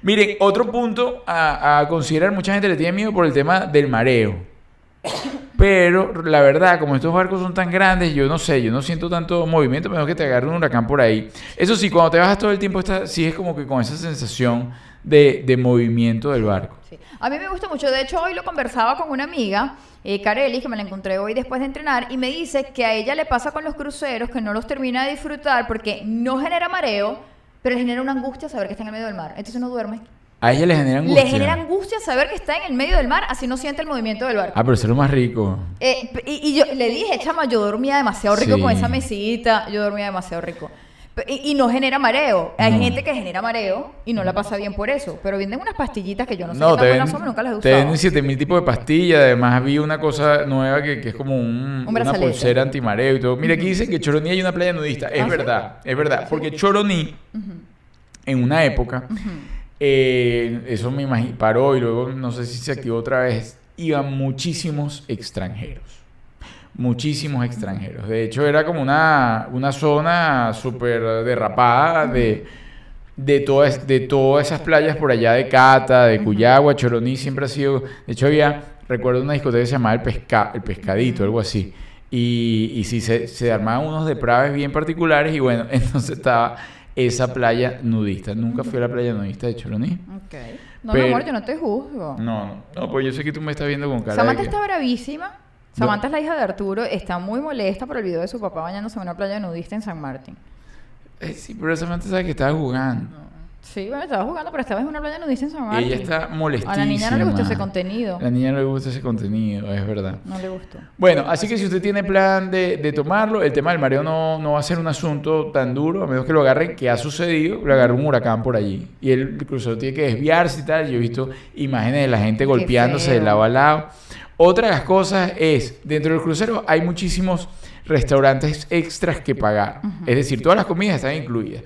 Miren, otro punto a, a considerar, mucha gente le tiene miedo por el tema del mareo. Pero la verdad, como estos barcos son tan grandes, yo no sé, yo no siento tanto movimiento, menos que te agarre un huracán por ahí. Eso sí, cuando te bajas todo el tiempo, está, sí es como que con esa sensación de, de movimiento del barco. Sí. A mí me gusta mucho. De hecho, hoy lo conversaba con una amiga, eh, Carely, que me la encontré hoy después de entrenar, y me dice que a ella le pasa con los cruceros que no los termina de disfrutar porque no genera mareo, pero le genera una angustia saber que está en el medio del mar. Entonces no duerme. A ella le genera angustia. Le genera angustia saber que está en el medio del mar, así no siente el movimiento del barco. Ah, pero eso es lo más rico. Eh, y, y yo le dije, chama, yo dormía demasiado rico Sí. con esa mesita, yo dormía demasiado rico. Y, y no genera mareo. Hay No. gente que genera mareo y no la pasa bien por eso. Pero venden unas pastillitas que yo no sé No, qué te tan buenas venden, son, nunca las he te usado. venden 7000 tipos de pastillas. Además, vi una cosa nueva que, que es como un- una pulsera antimareo y todo. Mira, aquí dicen que Choroní hay una playa nudista. Es ¿Ah, sí? verdad, es verdad. Porque Choroní, en una época, eh, eso me imagino, paró y luego no sé si se activó otra vez. Iban muchísimos extranjeros. Muchísimos extranjeros. De hecho, era como una, una zona súper derrapada de, de, todas, de todas esas playas por allá de Cata, de Cuyagua, Choroní siempre ha sido... De hecho, había, recuerdo una discoteca que se llamaba El, Pesca, el Pescadito, algo así. Y, y sí, se, se armaban unos depraves bien particulares y bueno, entonces estaba esa playa nudista. Nunca fui a la playa nudista de Choroní. Ok. No, Pero- mi amor, yo no te juzgo. No, no, no, pues yo sé que tú me estás viendo con cara Samantha de que... está bravísima. Samantha es la hija de Arturo. Está muy molesta por el video de su papá bañándose en una playa nudista en San Martín. Eh, sí, pero Samantha sabe que estaba jugando. Sí, bueno, estaba jugando, pero esta vez en una playa nudista en. Ella está molestísima. A la niña no le gustó ese contenido. A la niña no le gusta ese contenido, es verdad. No le gustó. Bueno, así que si usted tiene plan de, de tomarlo, el tema del mareo no, no va a ser un asunto tan duro, a menos que lo agarre, que ha sucedido, lo agarre un huracán por allí. Y el crucero tiene que desviarse y tal. Yo he visto imágenes de la gente golpeándose de lado a lado. Otra de las cosas es, dentro del crucero hay muchísimos restaurantes extras que pagar. Es decir, todas las comidas están incluidas.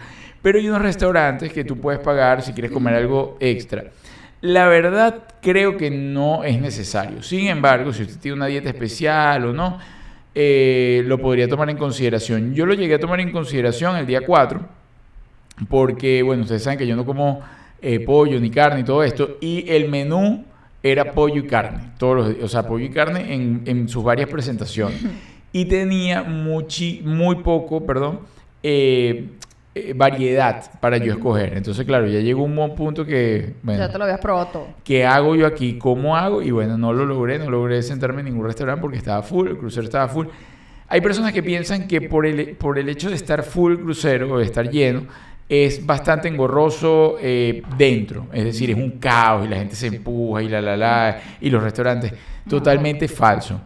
Pero hay unos restaurantes que tú puedes pagar si quieres comer algo extra. La verdad creo que no es necesario. Sin embargo, si usted tiene una dieta especial o no, eh, lo podría tomar en consideración. Yo lo llegué a tomar en consideración el día 4, porque, bueno, ustedes saben que yo no como eh, pollo ni carne y todo esto, y el menú era pollo y carne, todos los o sea, pollo y carne en, en sus varias presentaciones. Y tenía muchi, muy poco, perdón, eh, eh, variedad para yo escoger. Entonces, claro, ya llegó un buen punto que, bueno, Ya te lo habías probado todo. ¿qué hago yo aquí? ¿Cómo hago? Y bueno, no lo logré, no logré sentarme en ningún restaurante porque estaba full, el crucero estaba full. Hay personas que piensan que por el, por el hecho de estar full crucero o de estar lleno, es bastante engorroso eh, dentro. Es decir, es un caos y la gente se empuja y la la la, y los restaurantes. Totalmente falso.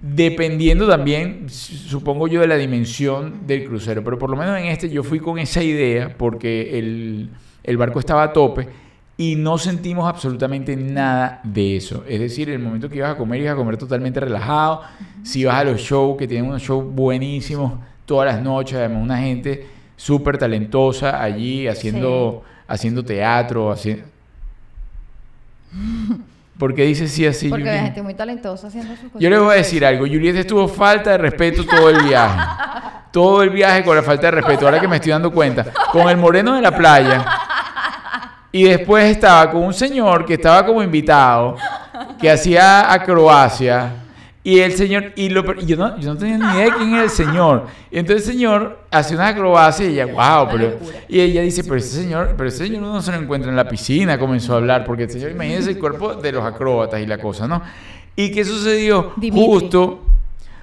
Dependiendo también, supongo yo, de la dimensión del crucero. Pero por lo menos en este yo fui con esa idea porque el, el barco estaba a tope y no sentimos absolutamente nada de eso. Es decir, el momento que ibas a comer, ibas a comer totalmente relajado. Si vas a los shows, que tienen unos shows buenísimos todas las noches, además una gente súper talentosa allí haciendo, haciendo teatro, haciendo... ¿Por qué dices sí así? Porque hay gente muy talentosa haciendo sus cosas. Yo les voy a decir algo. Juliet estuvo falta de respeto todo el viaje. Todo el viaje con la falta de respeto. Ahora que me estoy dando cuenta. Con el moreno de la playa. Y después estaba con un señor que estaba como invitado. Que hacía acrobacia. Y el señor, y, lo, y yo, no, yo no tenía ni idea de quién era el señor. Y entonces el señor hace una acrobacia y ella, wow, pero. Y ella dice, pero ese señor, pero ese señor no se lo encuentra en la piscina, comenzó a hablar, porque el señor, imagínense el cuerpo de los acróbatas y la cosa, ¿no? ¿Y qué sucedió? Dimitri. Justo,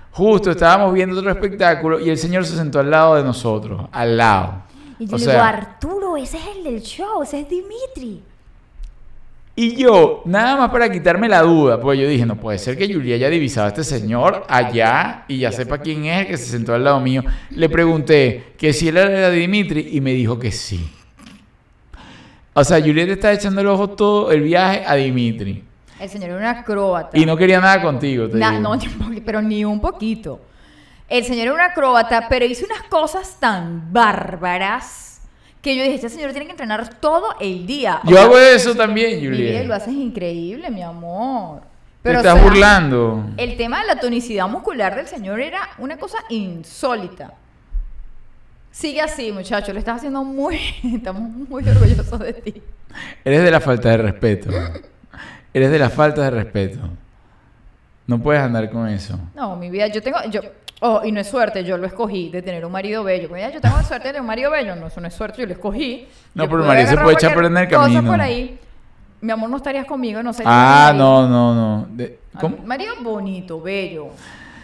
justo estábamos viendo otro espectáculo y el señor se sentó al lado de nosotros, al lado. Y yo O le sea, digo, Arturo, ese es el del show, ese es Dimitri. Y yo, nada más para quitarme la duda, pues yo dije, no puede ser que Julia haya divisado a este señor allá y ya sepa quién es el que se sentó al lado mío. Le pregunté que si él era Dimitri y me dijo que sí. O sea, Julieta está echando el ojo todo el viaje a Dimitri. El señor era un acróbata. Y no quería nada contigo, te Na- digo. no, ni un poqui- pero ni un poquito. El señor era un acróbata, pero hizo unas cosas tan bárbaras que yo dije, este señor tiene que entrenar todo el día. O Yo sea, hago eso también, Miguel, lo haces increíble, mi amor. Te Pero, o estás sea, burlando. El tema de la tonicidad muscular del señor era una cosa insólita. Sigue así, muchacho, lo estás haciendo muy... Estamos muy orgullosos de ti. Eres de la falta de respeto. Eres de la falta de respeto. No puedes andar con eso. No, mi vida, yo tengo, yo, oh, y no es suerte, yo lo escogí de tener un marido bello. Mira, yo tengo suerte de tener un marido bello, no, eso no es suerte, yo lo escogí. No, Yo pero pude María se puede echar a perder el cosa camino. por ahí. Mi amor, no estarías conmigo, no sé. Ah, no, no, no. De- ¿cómo? Marido bonito, bello,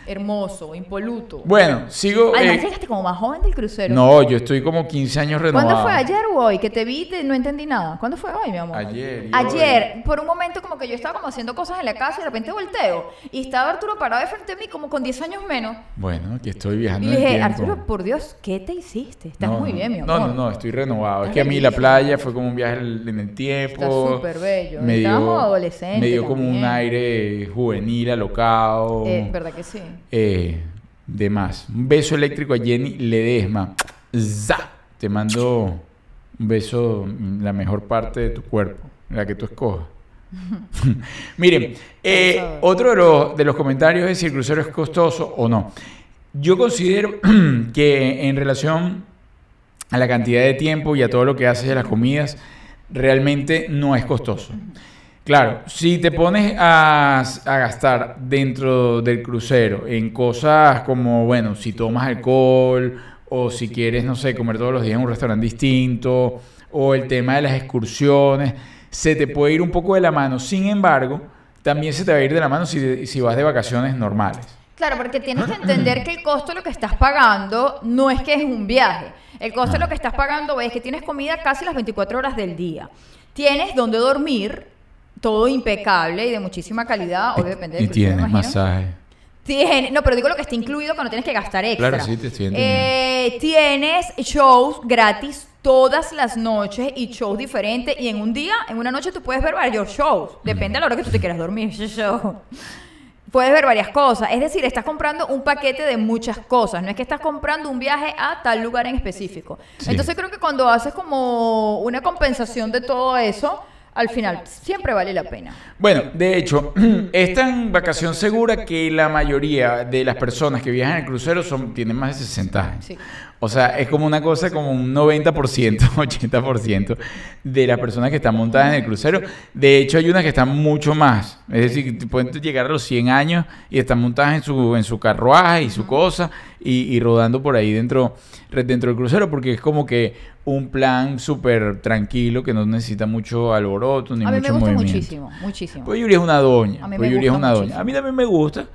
hermoso, impoluto. Bueno, sigo. Además, eh, llegaste como más joven del crucero. no, yo estoy como 15 años renovado. ¿Cuándo fue? ¿Ayer o hoy? Que te vi y te- no entendí nada. ¿Cuándo fue hoy, mi amor? Ayer y Ayer, por un momento como que yo estaba como haciendo cosas en la casa y de repente volteo. Y estaba Arturo parado de frente a mí como con 10 años menos. Bueno, aquí estoy Y viajando en el dije. Arturo, por Dios, ¿qué te hiciste? Estás No, muy bien, mi amor. No, no, no, estoy renovado. Es que a mí la playa fue como un viaje en el tiempo. Estás súper bello. Me Estábamos dio, adolescentes me dio como un aire juvenil, alocado. Eh, ¿Verdad que sí? Eh, de más. Un beso eléctrico a Jenny Ledesma. ¡Za! Te mando un beso, mm, la mejor parte de tu cuerpo, la que tú escojas. Miren, eh, otro de los, de los comentarios es si el crucero es costoso o no. Yo considero que en relación a la cantidad de tiempo y a todo lo que haces de las comidas, realmente no es costoso. Claro, si te pones a, a gastar dentro del crucero en cosas como, bueno, si tomas alcohol o si quieres, no sé, comer todos los días en un restaurante distinto o el tema de las excursiones, se te puede ir un poco de la mano. Sin embargo, también se te va a ir de la mano si, si vas de vacaciones normales. Claro, porque tienes que entender que el costo de lo que estás pagando no es que es un viaje. El costo de lo que estás pagando es que tienes comida casi las 24 horas del día. Tienes donde dormir, todo impecable y de muchísima calidad. Obvio, depende del y tienes masaje. Tiene- no, pero digo lo que está incluido cuando tienes que gastar extra. Claro, sí, te estoy Eh, tienes shows gratis todas las noches y shows diferentes. Y en un día, en una noche, tú puedes ver varios shows. Depende de la hora que tú te quieras dormir. show. Puedes ver varias cosas. Es decir, estás comprando un paquete de muchas cosas. No es que estás comprando un viaje a tal lugar en específico. Sí. Entonces creo que cuando haces como una compensación de todo eso, al final siempre vale la pena. Bueno, de hecho, es tan vacación segura que la mayoría de las personas que viajan en el crucero son, tienen más de 60 años. Sí. O sea, es como una cosa como un 90%, 80% de las personas que están montadas en el crucero. De hecho, hay unas que están mucho más. Es decir, pueden llegar a los 100 años y están montadas en su, en su carruaje y su cosa y, y rodando por ahí dentro, dentro del crucero porque es como que un plan súper tranquilo que no necesita mucho alboroto ni A mí mucho me gusta movimiento. muchísimo, muchísimo. Pues Yuri es una doña. A mí pues Yuri es una doña. muchísimo. A mí también me gusta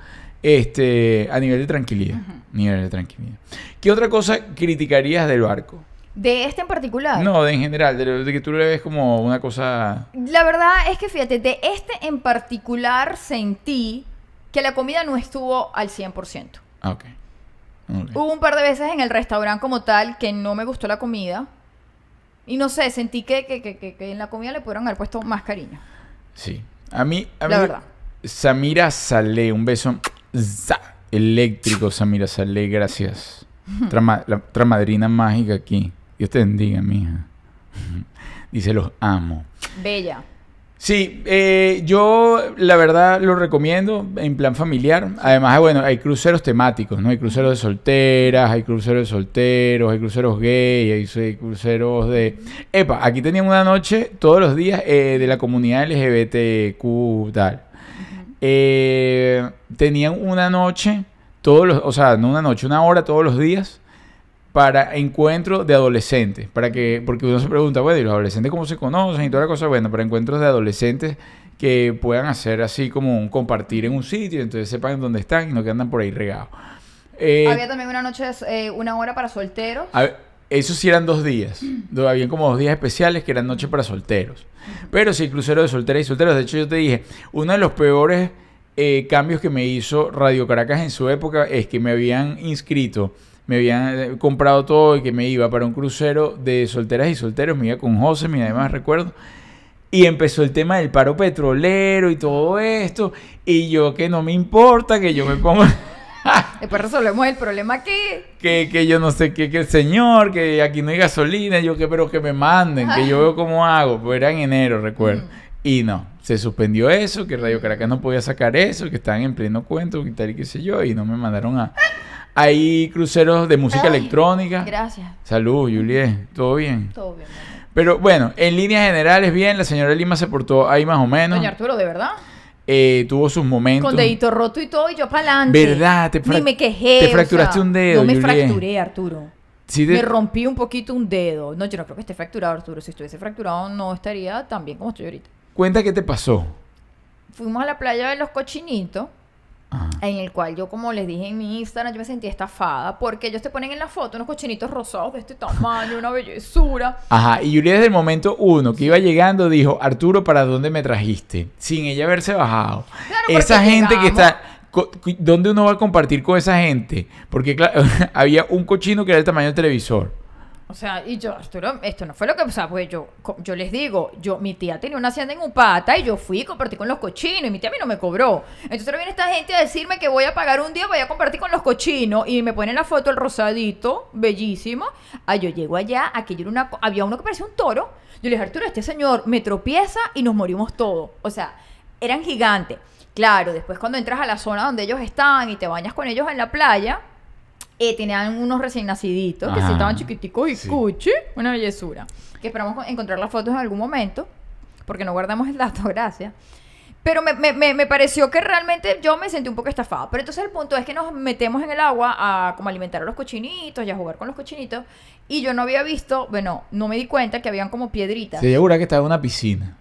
este, a nivel de tranquilidad. Nivel de tranquilidad. ¿Qué otra cosa criticarías del barco? De este en particular. No, de en general, de, lo- de que tú le ves como una cosa... La verdad es que fíjate, de este en particular sentí que la comida no estuvo al 100%. Ah, ok. Hubo un par de veces en el restaurante como tal que no me gustó la comida. Y no sé, sentí que, que, que, que- en la comida le pudieron haber puesto más cariño. Sí. A mí... A La mí verdad. Samira Saleh, un beso eléctrico, Samira Saleh, gracias. La otra madrina mágica aquí. Dios te bendiga, mija. Dice, los amo. Bella. Sí, eh, yo la verdad lo recomiendo en plan familiar. Además, bueno, hay cruceros temáticos, ¿no? Hay cruceros de solteras, hay cruceros de solteros, hay cruceros gay, hay, hay cruceros de... Epa, aquí tenían una noche todos los días eh, de la comunidad LGBTQ tal. eh, tenían una noche, todos los, o sea, no una noche, una hora todos los días para encuentros de adolescentes, para que, porque uno se pregunta, bueno, ¿y los adolescentes cómo se conocen y toda la cosa? Bueno, para encuentros de adolescentes que puedan hacer así como un compartir en un sitio, entonces sepan dónde están y no que andan por ahí regados. Eh, Había también una noche, eh, una hora para solteros. a esos sí eran dos días. Do- Habían como dos días especiales que eran noche para solteros. Pero sí, crucero de solteras y solteros. De hecho, yo te dije, uno de los peores eh, cambios que me hizo Radio Caracas en su época es que me habían inscrito, me habían eh, comprado todo y que me iba para un crucero de solteras y solteros. Me iba con José, mi además recuerdo. Y empezó el tema del paro petrolero y todo esto. Y yo que no me importa, que yo me pongo... Después resolvemos el problema que... que, que yo no sé qué, que el señor, que aquí no hay gasolina, yo que pero que me manden, que yo veo cómo hago, pues era en enero, recuerdo. Y no, se suspendió eso, que Radio Caracas no podía sacar eso, que estaban en pleno cuento y tal y qué sé yo, y no me mandaron a... Hay cruceros de música Ay, electrónica. Gracias. Salud, Juliet, todo bien. Todo bien, mi amor. Pero bueno, en líneas generales, bien, la señora Lima se portó ahí más o menos. Doña Arturo, ¿de verdad? Eh, tuvo sus momentos. Con dedito roto y todo, y yo para adelante. ¿Verdad? Te Ni me quejé. te o fracturaste sea, un dedo, No me Juliet. fracturé, Arturo. Sí, de- Me rompí un poquito un dedo. No, yo no creo que esté fracturado, Arturo. Si estuviese fracturado, no estaría tan bien como estoy ahorita. Cuenta qué te pasó. Fuimos a la playa de los cochinitos. Ajá. En el cual yo, como les dije en mi Instagram, yo me sentí estafada. Porque ellos te ponen en la foto unos cochinitos rosados de este tamaño, una bellezura. Ajá, y Juliet desde el momento uno que iba llegando dijo, Arturo, ¿para dónde me trajiste? Sin ella haberse bajado. Claro, esa gente que está... ¿Dónde uno va a compartir con esa gente? Porque claro, había un cochino que era el tamaño del televisor. O sea, y yo, Arturo, esto no fue lo que, o sea, pues yo, yo les digo, yo, mi tía tenía una hacienda en Upata y yo fui y compartí con los cochinos y mi tía a mí no me cobró. Entonces ahora viene esta gente a decirme que voy a pagar un día, voy a compartir con los cochinos y me ponen la foto el rosadito, bellísimo. Ah, yo llego allá, aquello era una, había uno que parecía un toro. Yo le dije, Arturo, este señor me tropieza y nos morimos todos. O sea, eran gigantes. Claro, después cuando entras a la zona donde ellos están y te bañas con ellos en la playa, eh, tenían unos recién naciditos que sí estaban chiquiticos y Sí. cuchi, una bellezura. Que esperamos co- encontrar las fotos en algún momento, porque no guardamos el dato, gracias. Pero me, me- me- me pareció que realmente yo me sentí un poco estafada. Pero entonces el punto es que nos metemos en el agua a como alimentar a los cochinitos y a jugar con los cochinitos. Y yo no había visto, bueno, no me di cuenta que habían como piedritas. Se asegura que estaba en una piscina.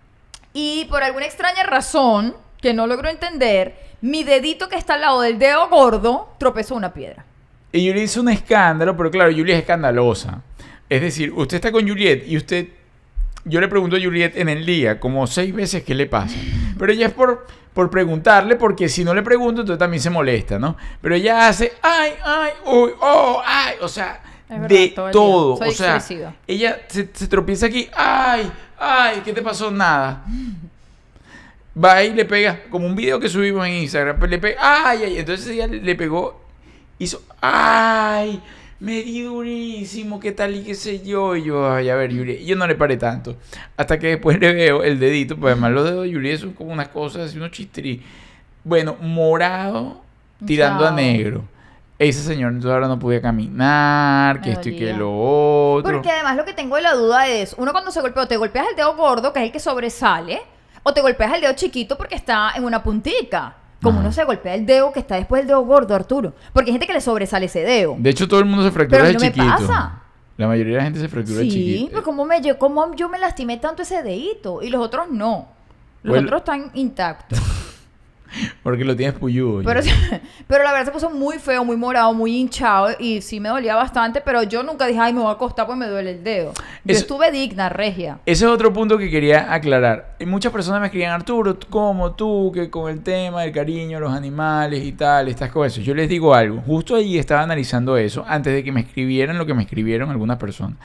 Y por alguna extraña razón, que no logro entender, mi dedito que está al lado del dedo gordo tropezó una piedra. Y Juliet hizo un escándalo, pero claro, Juliet es escandalosa. Es decir, usted está con Juliet y usted... Yo le pregunto a Juliet en el día como seis veces qué le pasa. Pero ella es por, por preguntarle, porque si no le pregunto, entonces también se molesta, ¿no? Pero ella hace, ay, ay, uy, oh, ay, o sea, verdad, de todo. Soy o sea, expresiva. ella se, se tropieza aquí, ay, ay, ¿qué te pasó? Nada. Va y le pega, como un video que subimos en Instagram, pues le pega, ay, ay, entonces ella le pegó, hizo, ay, me di durísimo, qué tal y qué sé yo, y yo, ay, a ver, Yuri, yo no le paré tanto, hasta que después le veo el dedito, pues además los dedos de Yuri son como unas cosas así, unos chistri, bueno, morado, tirando a negro. Ese señor entonces ahora no podía caminar, que esto y que lo otro. Porque además lo que tengo de la duda es, uno cuando se golpea, o te golpeas el dedo gordo, que es el que sobresale, o te golpeas el dedo chiquito porque está en una puntica. Como Ajá. uno se golpea el dedo que está después del dedo gordo, Arturo. Porque hay gente que le sobresale ese dedo. De hecho, todo el mundo se fractura Pero a de mí no me chiquito. pasa. La mayoría de la gente se fractura de Sí, chiquito. pues como me, lle- cómo yo me lastimé tanto ese dedito y los otros no. Los Bueno. otros están intactos. Porque lo tienes puyudo. Pero, la verdad se puso muy feo, muy morado, muy hinchado y sí me dolía bastante, pero yo nunca dije, ay, me voy a acostar porque me duele el dedo. Yo Eso- estuve digna, regia. Ese es otro punto que quería aclarar. Y muchas personas me escribían, Arturo, ¿cómo tú que con el tema del cariño los animales y tal, estás con eso? Yo les digo algo. Justo allí estaba analizando eso antes de que me escribieran lo que me escribieron algunas personas.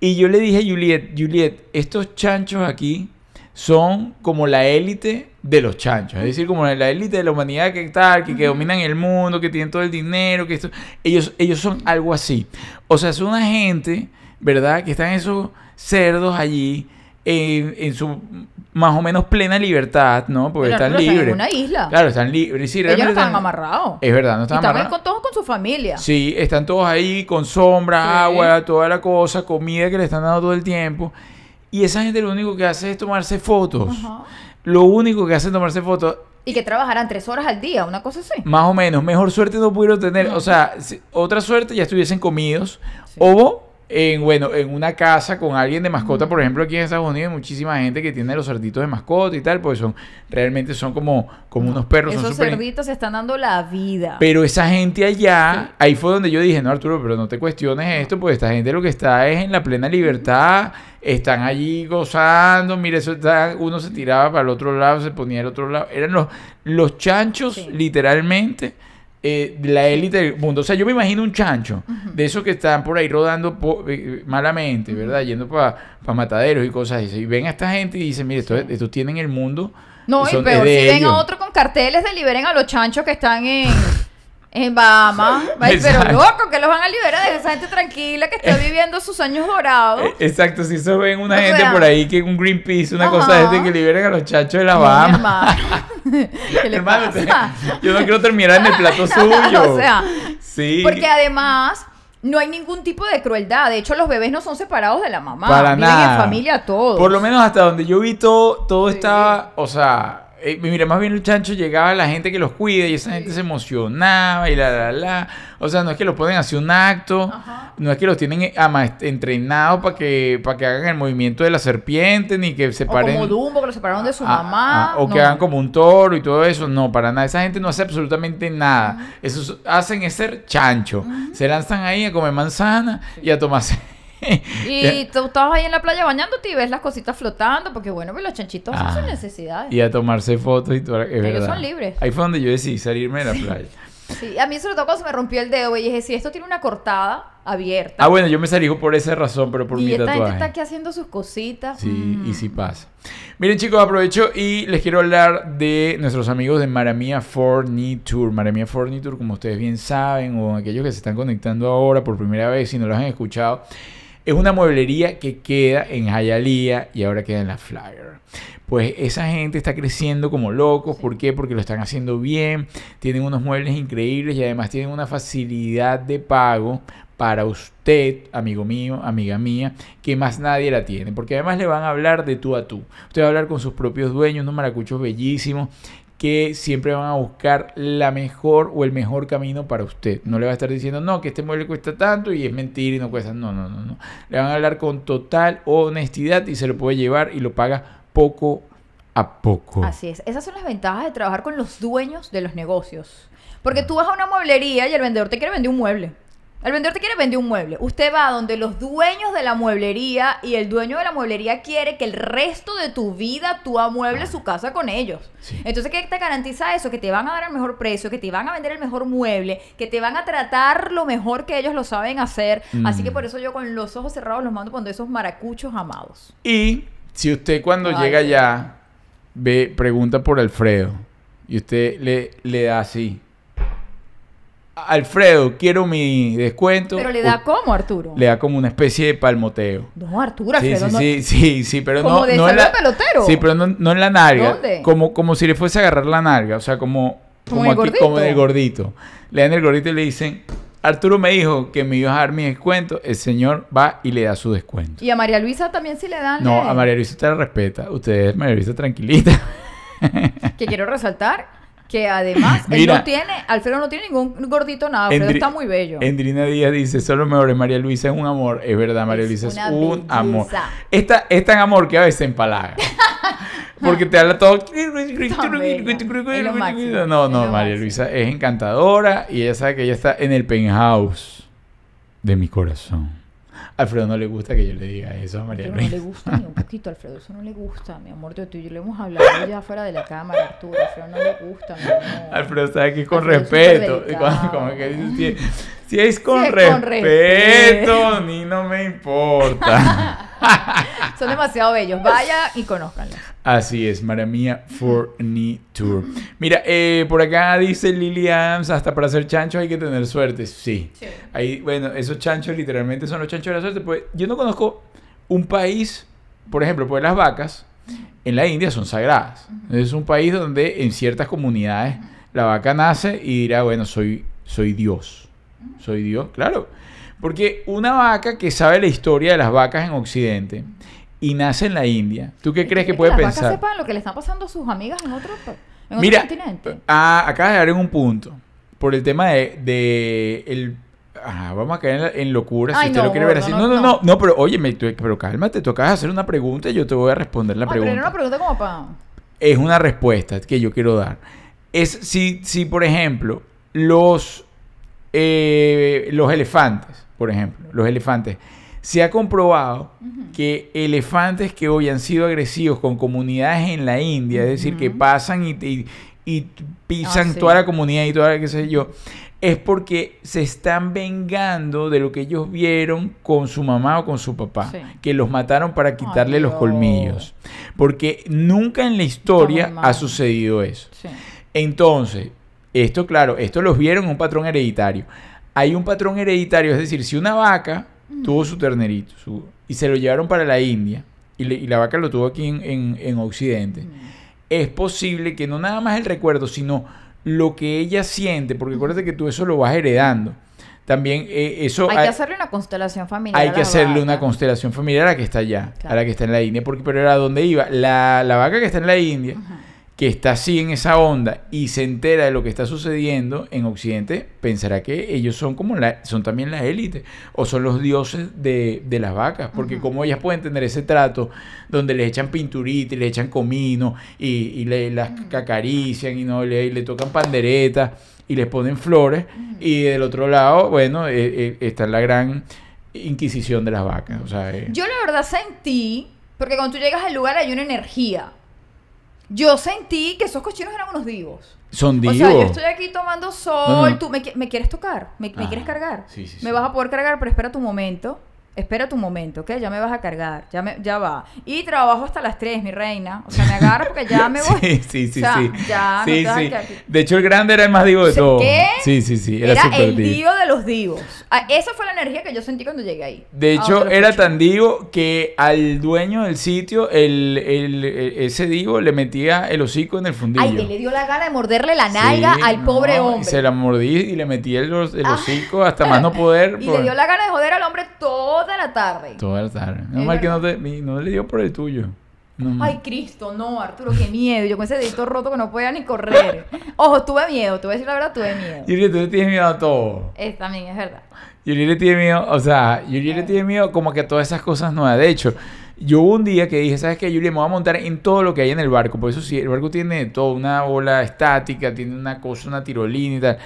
Y yo le dije a Juliet, Juliet, estos chanchos aquí son como la élite de los chanchos. Es decir, como la élite de la humanidad que tal, que, que dominan el mundo, que tienen todo el dinero, que esto... Ellos, ellos son algo así. O sea, son una gente, ¿verdad? Que están esos cerdos allí en, en su más o menos plena libertad, ¿no? Porque Pero, están libres. en una isla. Claro, están libres. Sí, Ellos no están- amarrados. Es verdad, no están amarrados. con, todos con su familia. Sí, están todos ahí con sombra, Sí. agua, toda la cosa, comida que le están dando todo el tiempo. Y esa gente lo único que hace es tomarse fotos. Ajá. Lo único que hace es tomarse fotos. Y que trabajarán tres horas al día, una cosa así. Más o menos, mejor suerte no pudieron tener. O sea, si- otra suerte ya estuviesen comidos. Sí. O en, bueno, en una casa con alguien de mascota, por ejemplo, aquí en Estados Unidos hay muchísima gente que tiene los cerditos de mascota y tal, pues son, realmente son como, como unos perros. son Esos súper- cerditos se están dando la vida. Pero esa gente allá, ahí fue donde yo dije, no Arturo, pero no te cuestiones esto, pues esta gente lo que está es en la plena libertad, están allí gozando, mire, eso está- uno se tiraba para el otro lado, se ponía al otro lado, eran los, los chanchos, Sí. literalmente, eh, la élite del mundo. O sea, yo me imagino un chancho, de esos que están por ahí rodando po- eh, malamente, ¿verdad? Yendo para mataderos y cosas así. Y ven a esta gente y dicen, mire, esto, esto tienen el mundo. no, y son- peor, es si ven ellos". a otro con carteles de liberen a los chanchos que están en, en Bahamas. Pero loco, que los van a liberar de esa gente tranquila que está viviendo sus años dorados. Eh, Exacto, si eso ven una O gente sea- por ahí que un Greenpeace, una Ajá. cosa de este que liberen a los chachos de la No, mi Bahama. hermano. ¿Qué le Hermano, pasa? yo no quiero terminar en el plato suyo. o sea, sí. porque además no hay ningún tipo de crueldad. De hecho, los bebés no son separados de la mamá. para Viven nada. en familia todos. Por lo menos hasta donde yo vi todo, todo Sí. estaba, o sea, eh, mira, más bien el chancho llegaba a la gente que los cuida y esa gente se emocionaba y la, la, la. O sea, no es que los pueden hacer un acto, Ajá. no es que los tienen eh, entrenados para que, para que hagan el movimiento de la serpiente, ni que se o paren. como Dumbo, que lo separaron de su Ah, mamá. ah, o que hagan como un toro y todo eso. No, para nada. Esa gente no hace absolutamente nada. Eso es- hacen es ser chancho. Se lanzan ahí a comer manzana y a tomarse. Y tú estabas ahí en la playa bañándote y ves las cositas flotando, porque bueno, pues los chanchitos hacen Ah. sus necesidades. y a tomarse fotos y todo. Es Ellos verdad. son libres. Ahí fue donde yo decidí salirme de la playa. Sí, a mí sobre todo cuando se me rompió el dedo y dije, si esto tiene una cortada abierta. ah, bueno, yo me salí por esa razón, pero por y mi esta gente tatuaje. está aquí haciendo sus cositas. Sí, Mm. y sí pasa. Miren chicos, aprovecho y les quiero hablar de nuestros amigos de Maramia Forni Tour. Maramia Forni Tour, como ustedes bien saben, o aquellos que se están conectando ahora por primera vez, si no lo han escuchado, es una mueblería que queda en Hialeah y ahora queda en la Flyer. Pues esa gente está creciendo como locos. ¿Por qué? Porque lo están haciendo bien. Tienen unos muebles increíbles y además tienen una facilidad de pago para usted, amigo mío, amiga mía, que más nadie la tiene. Porque además le van a hablar de tú a tú. Usted va a hablar con sus propios dueños, unos maracuchos bellísimos que siempre van a buscar la mejor o el mejor camino para usted. No le va a estar diciendo, no, que este mueble cuesta tanto y es mentira y no cuesta. No, no, no, no. Le van a hablar con total honestidad y se lo puede llevar y lo paga poco a poco. Así es. Esas son las ventajas de trabajar con los dueños de los negocios. Porque tú vas a una mueblería y el vendedor te quiere vender un mueble. El vendedor te quiere vender un mueble. Usted va donde los dueños de la mueblería y el dueño de la mueblería quiere que el resto de tu vida tú amuebles su casa con ellos. Sí. Entonces, ¿qué te garantiza eso? Que te van a dar el mejor precio, que te van a vender el mejor mueble, que te van a tratar lo mejor que ellos lo saben hacer. Así que Mm. por eso yo con los ojos cerrados los mando cuando esos maracuchos amados. Y si usted cuando Ay. llega allá ve, pregunta por Alfredo y usted le, le da así. Alfredo, quiero mi descuento. Pero le da como, Arturo. le da como una especie de palmoteo. No, Arturo, Sí, Alfredo, sí, no- sí, sí, sí, pero Como no, de no en la, pelotero. Sí, pero no, no en la nalga. ¿Dónde? Como, como si le fuese a agarrar la nalga, o sea, como, Como como, el aquí, como gordito. el gordito. Le dan el gordito y le dicen, Arturo me dijo que me iba a dar mi descuento. El señor va y le da su descuento. Y a María Luisa también sí le dan. No, eh, a María Luisa usted la respeta. Usted es María Luisa tranquilita. Que quiero resaltar que además él Mira. no tiene, Alfredo no tiene ningún gordito nada. Alfredo Endri- está muy bello. Endrina Díaz dice, son los mejores. María Luisa es un amor. Es verdad, María Luisa es un belleza. amor. Esta, es tan amor que a veces empalaga. Porque te habla todo. No, no, María. Luisa es encantadora y ella sabe que ella está en el penthouse de mi corazón. Alfredo no le gusta que yo le diga eso a María Alfredo no Luisa. le gusta ni un poquito, Alfredo. Eso no le gusta, mi amor. Tú y yo le hemos hablado ya fuera de la cámara, Arturo. Alfredo no le gusta, mi amor. Alfredo sabe que es con Alfredo respeto. delicado. como que dice, si, si es con Si es con respeto, respeto. ni no me importa. Son demasiado bellos. Vaya y conózcanlos. Así es, Maramia Tour. Mira, eh, por acá dice Lily Adams, hasta para hacer chanchos hay que tener suerte. Sí. Sí. Ahí, bueno, esos chanchos literalmente son los chanchos de la suerte. Pues yo no conozco un país, por ejemplo, pues las vacas en la India son sagradas. Es un país donde en ciertas comunidades la vaca nace y dirá, bueno, soy, soy Dios. Soy Dios, claro. Porque una vaca que sabe la historia de las vacas en Occidente y nace en la India, ¿tú qué crees que puede las pensar? vacas sepan lo que le están pasando a sus amigas en otros pa- en otro Mira, continente. ah, acabas de dar en un punto. Por el tema de, de el, ajá, vamos a caer en, la- en locura si usted no, lo quiere ver así. no, No, no, no, pero oye, me- tú- pero cálmate, tú acabas de hacer una pregunta y yo te voy a responder la pero era pregunta. una pregunta como para... es una respuesta que yo quiero dar. Es si, si por ejemplo, los, eh, los elefantes, por ejemplo, los elefantes, se ha comprobado que elefantes que hoy han sido agresivos con comunidades en la India, es decir, que pasan y, y- y pisan Ah, sí. toda la comunidad y toda la qué sé yo, es porque se están vengando de lo que ellos vieron con su mamá o con su papá, Sí. que los mataron para quitarle los colmillos. Porque nunca en la historia ha sucedido eso. Sí. Entonces, esto claro, esto los vieron un patrón hereditario. Hay un patrón hereditario, es decir, si una vaca tuvo su ternerito su- y se lo llevaron para la India y, le- y la vaca lo tuvo aquí en, en- en Occidente, es posible que no nada más el recuerdo, sino lo que ella siente, porque acuérdate que tú eso lo vas heredando. También eh, eso Hay que hacerle una constelación familiar. hay a que la hacerle una constelación familiar a la que está allá, a la que está en la India. Porque, pero era donde iba. La, la vaca que está en la India, que está así en esa onda y se entera de lo que está sucediendo en Occidente, pensará que ellos son como la, son también la élite o son los dioses de, de las vacas. Porque como ellas pueden tener ese trato donde le echan pinturita y le echan comino y, y le, las acarician y no le, y le tocan panderetas y les ponen flores. Y del otro lado, bueno, eh, eh, está la gran inquisición de las vacas. O sea, eh, Yo la verdad sentí, porque cuando tú llegas al lugar hay una energía. Yo sentí que esos cochinos eran unos divos. son O divos. sea, yo estoy aquí tomando sol, No, no. tú me, qui- me quieres tocar, me, me Ah, quieres cargar. sí, sí, Me sí. vas a poder cargar, pero espera tu momento. Espera tu momento, ¿ok? Ya me vas a cargar, ya, me, ya va. Y trabajo hasta las 3, mi reina. O sea, me agarro porque ya me voy. Sí, sí, sí, O sea, sí. ya, sí, sí. De hecho, el grande era el más divo de. ¿Qué? Sí, sí, sí. Era, Era, el divo. divo de los divos. Ah, esa fue la energía que yo sentí cuando llegué ahí. De a hecho, era tan divo que al dueño del sitio, el, el- el- ese divo le metía el hocico en el fundillo. Ay, que le dio la gana de morderle la nalga al no, pobre y hombre. se la mordí y le metí el, el Ah. hocico hasta más no poder. Y por- le dio la gana de joder al hombre toda la tarde. Toda la tarde. No mal que no, te, no le dio por el tuyo. No. Ay, Cristo, no, Arturo, qué miedo. Yo con ese dedito roto que no podía ni correr. Ojo, tuve miedo, te voy a decir la verdad, tuve miedo. Yuri, tú le tienes miedo a todo. Es, también es verdad. Yuri le tiene miedo, o sea, Yuri le tiene miedo como que a todas esas cosas nuevas. De hecho, yo hubo un día que dije, ¿sabes qué? Yuri, me voy a montar en todo lo que hay en el barco. Por eso sí, el barco tiene todo, una ola estática, tiene una cosa, una tirolina y tal.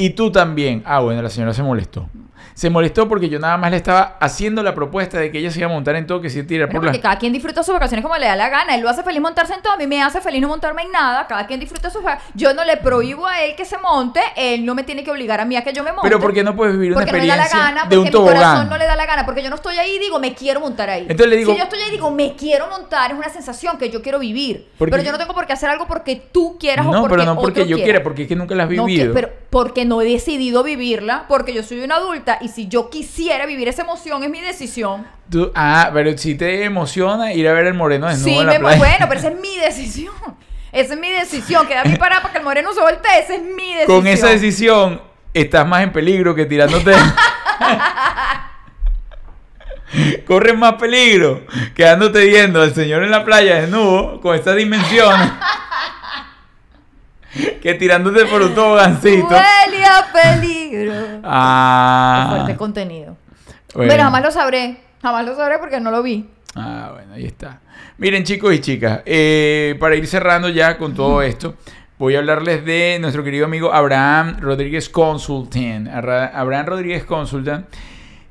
Y tú también. Ah, bueno, la señora se molestó. Se molestó porque yo nada más le estaba haciendo la propuesta de que ella se iba a montar en todo, que se tirar por porque la... cada quien disfruta sus vacaciones como le da la gana. Él lo hace feliz montarse en todo. A mí me hace feliz no montarme en nada. Cada quien disfruta sus vacaciones. Yo no le prohíbo a él que se monte. Él no me tiene que obligar a mí a que yo me monte. Pero ¿por qué no puedes vivir una Porque no me da la experiencia gana, de un porque mi corazón tobogán? no le da la gana, porque yo no estoy ahí y digo, me quiero montar ahí. Entonces le digo- si yo estoy ahí y digo, me quiero montar, es una sensación que yo quiero vivir. Porque- Pero yo no tengo por qué hacer algo porque tú quieras o No, porque pero no porque otro yo quiera. porque es que nunca la has No, que- vivido. pero porque no he decidido vivirla, porque yo soy una adulta y si yo quisiera vivir esa emoción es mi decisión. Tú- ah, pero si te emociona ir a ver el moreno desnudo sí, en la me- playa. bueno, pero esa es mi decisión. Esa es mi decisión. Queda a mí parada para que el moreno se voltee. Esa es mi decisión. Con esa decisión estás más en peligro que tirándote. Corres más peligro quedándote viendo al señor en la playa desnudo con estas dimensiones que tirándote por un tobogancito. Huele a peligro. Ah, Fuerte contenido. bueno. Pero jamás lo sabré. Jamás lo sabré porque no lo vi. Ah, bueno, ahí está. Miren, chicos y chicas, eh, para ir cerrando ya con todo esto, voy a hablarles de nuestro querido amigo Abraham Rodríguez Consulting. Arra- Abraham Rodríguez Consultant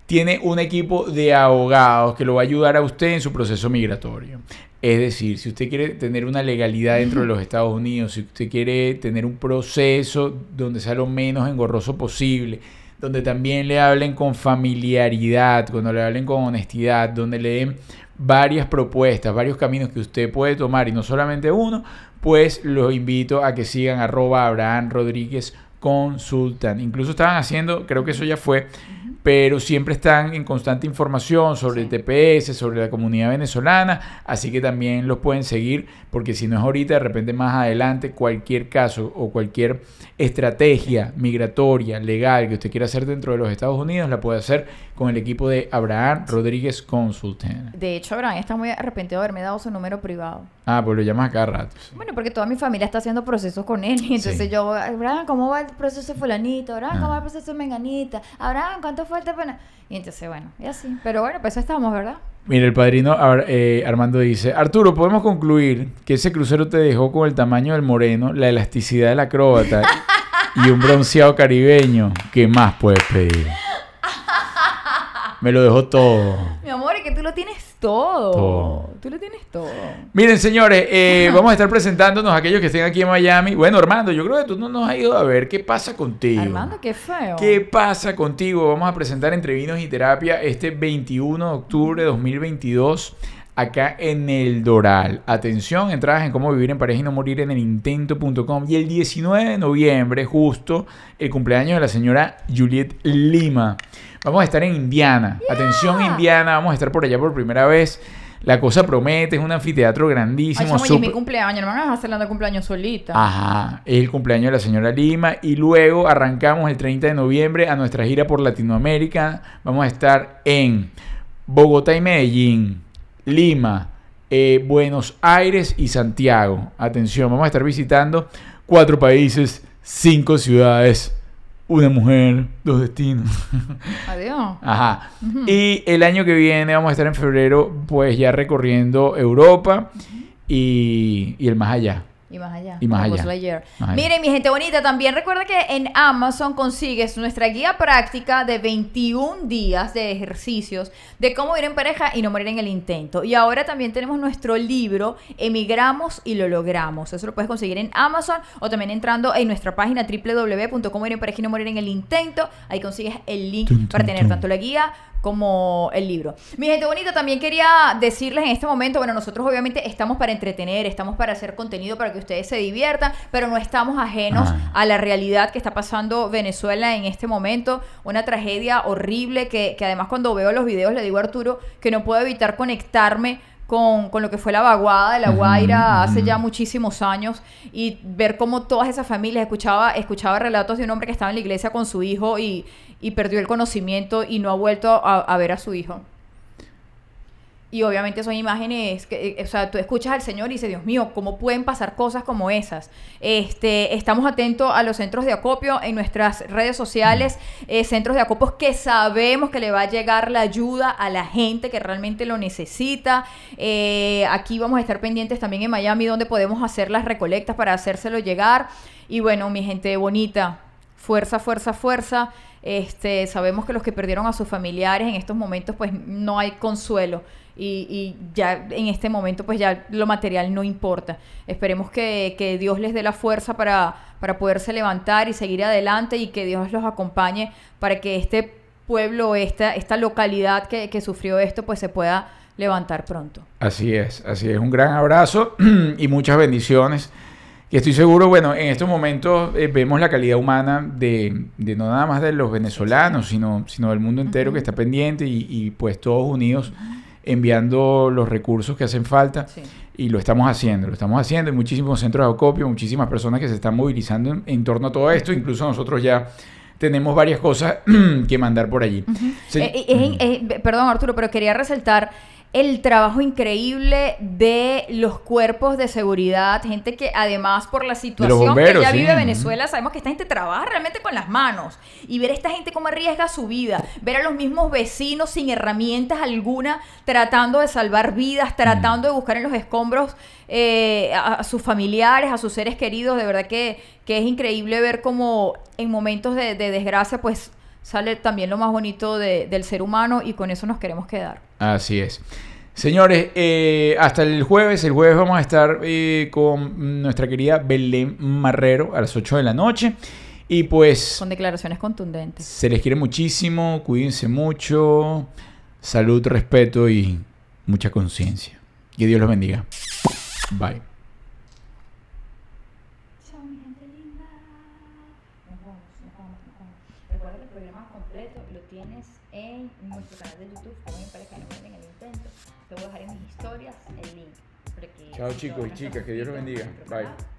tiene un equipo de abogados que lo va a ayudar a usted en su proceso migratorio. Es decir, si usted quiere tener una legalidad dentro de los Estados Unidos, si usted quiere tener un proceso donde sea lo menos engorroso posible, donde también le hablen con familiaridad, cuando le hablen con honestidad, donde le den varias propuestas, varios caminos que usted puede tomar y no solamente uno, pues los invito a que sigan arroba Abraham Rodríguez Consultan. Incluso estaban haciendo, creo que eso ya fue, pero siempre están en constante información sobre el TPS, sobre la comunidad venezolana, así que también los pueden seguir, porque si no es ahorita, de repente más adelante, cualquier caso o cualquier estrategia migratoria, legal que usted quiera hacer dentro de los Estados Unidos, la puede hacer con el equipo de Abraham Rodríguez Consulting. De hecho, Abraham está muy arrepentido de haberme dado su número privado. Ah, pues lo llamas a cada rato. sí. Bueno, porque toda mi familia está haciendo procesos con él. Entonces Sí. yo, Abraham, ¿cómo va el proceso de fulanito? Abraham, ¿cómo va el proceso de menganita? Abraham, ¿cuánto falta para...? Y entonces, bueno, y así. Pero bueno, pues eso estamos, ¿verdad? Mira, el padrino Ar- eh, Armando dice, Arturo, podemos concluir que ese crucero te dejó con el tamaño del moreno, la elasticidad del acróbata y un bronceado caribeño. ¿Qué más puedes pedir? Me lo dejó todo. Mi amor, es que tú lo tienes todo. Todo. Tú lo tienes todo. Miren, señores, eh, vamos a estar presentándonos a aquellos que estén aquí en Miami. Bueno, Armando, yo creo que tú no nos has ido a ver qué pasa contigo. Armando, qué feo. ¿Qué pasa contigo? Vamos a presentar Entre Vinos y Terapia este 21 de octubre de 2022 acá en el Doral. Atención, entradas en cómo vivir en pareja y no morir en el intento.com. Y el 19 de noviembre, justo el cumpleaños de la señora Juliet Lima. Vamos a estar en Indiana. Atención, Indiana. Vamos a estar por allá por primera vez. La cosa promete, es un anfiteatro Ay, grandísimo. chamo, y es mi cumpleaños. No me van a hacer de cumpleaños solita. Ajá, es el cumpleaños de la señora Lima y luego arrancamos el 30 de noviembre a nuestra gira por Latinoamérica. Vamos a estar en Bogotá y Medellín, Lima, eh, Buenos Aires y Santiago. Atención, vamos a estar visitando cuatro países, cinco ciudades, una mujer, dos destinos. Adiós. Ajá. Y el año que viene vamos a estar en febrero, pues ya recorriendo Europa y, y el más allá. Y más allá. Y más allá. Más. Miren, mi gente bonita, también recuerda que en Amazon consigues nuestra guía práctica de 21 días de ejercicios de cómo ir en pareja y no morir en el intento. Y ahora también tenemos nuestro libro Emigramos y lo logramos. Eso lo puedes conseguir en Amazon o también entrando en nuestra página www.cómo ir en pareja y no morir en el intento. Ahí consigues el link Tum, para tum, tener tum. tanto la guía como el libro. Mi gente bonita, también quería decirles en este momento, bueno, nosotros obviamente estamos para entretener, estamos para hacer contenido para que ustedes se diviertan, pero no estamos ajenos a la realidad que está pasando Venezuela en este momento, una tragedia horrible que, que además cuando veo los videos le digo a Arturo que no puedo evitar conectarme con, con lo que fue la vaguada de La Guaira hace ya muchísimos años y ver cómo todas esas familias, escuchaba, escuchaba relatos de un hombre que estaba en la iglesia con su hijo y, y perdió el conocimiento y no ha vuelto a, a ver a su hijo. Y obviamente son imágenes que, eh, o sea, tú escuchas al Señor y dices, Dios mío, ¿cómo pueden pasar cosas como esas? Este, estamos atentos a los centros de acopio en nuestras redes sociales, eh, centros de acopios que sabemos que le va a llegar la ayuda a la gente que realmente lo necesita. Eh, aquí vamos a estar pendientes también en Miami, donde podemos hacer las recolectas para hacérselo llegar. Y bueno, mi gente bonita, fuerza, fuerza, fuerza. Este, sabemos que los que perdieron a sus familiares en estos momentos, pues no hay consuelo. Y, y ya en este momento, pues ya lo material no importa. Esperemos que, que Dios les dé la fuerza para, para poderse levantar y seguir adelante y que Dios los acompañe para que este pueblo, esta, esta localidad que, que sufrió esto, pues se pueda levantar pronto. Así es, así es. Un gran abrazo y muchas bendiciones. Y estoy seguro, bueno, en estos momentos eh, vemos la calidad humana de, de no nada más de los venezolanos, sino, sino del mundo entero que está pendiente y, y, pues todos unidos enviando los recursos que hacen falta. Sí. Y lo estamos haciendo, lo estamos haciendo. Hay muchísimos centros de acopio, muchísimas personas que se están movilizando en, en torno a todo esto. Incluso nosotros ya tenemos varias cosas que mandar por allí. Sí. Eh, eh, perdón, Arturo, pero quería resaltar el trabajo increíble de los cuerpos de seguridad, gente que además por la situación bomberos, que ya sí. vive Venezuela, sabemos que esta gente trabaja realmente con las manos y ver a esta gente cómo arriesga su vida, ver a los mismos vecinos sin herramientas alguna tratando de salvar vidas, tratando de buscar en los escombros eh, a, a sus familiares, a sus seres queridos, de verdad que, que es increíble ver cómo en momentos de, de desgracia pues sale también lo más bonito de- del ser humano y con eso nos queremos quedar. Así es. Señores, eh, hasta el jueves, el jueves vamos a estar eh, con nuestra querida Belén Marrero a las 8 de la noche. Y pues Con declaraciones contundentes. se les quiere muchísimo, cuídense mucho, salud, respeto y mucha conciencia. Que Dios los bendiga. Bye. Chao, chicos y chicas, que Dios los bendiga. Bye.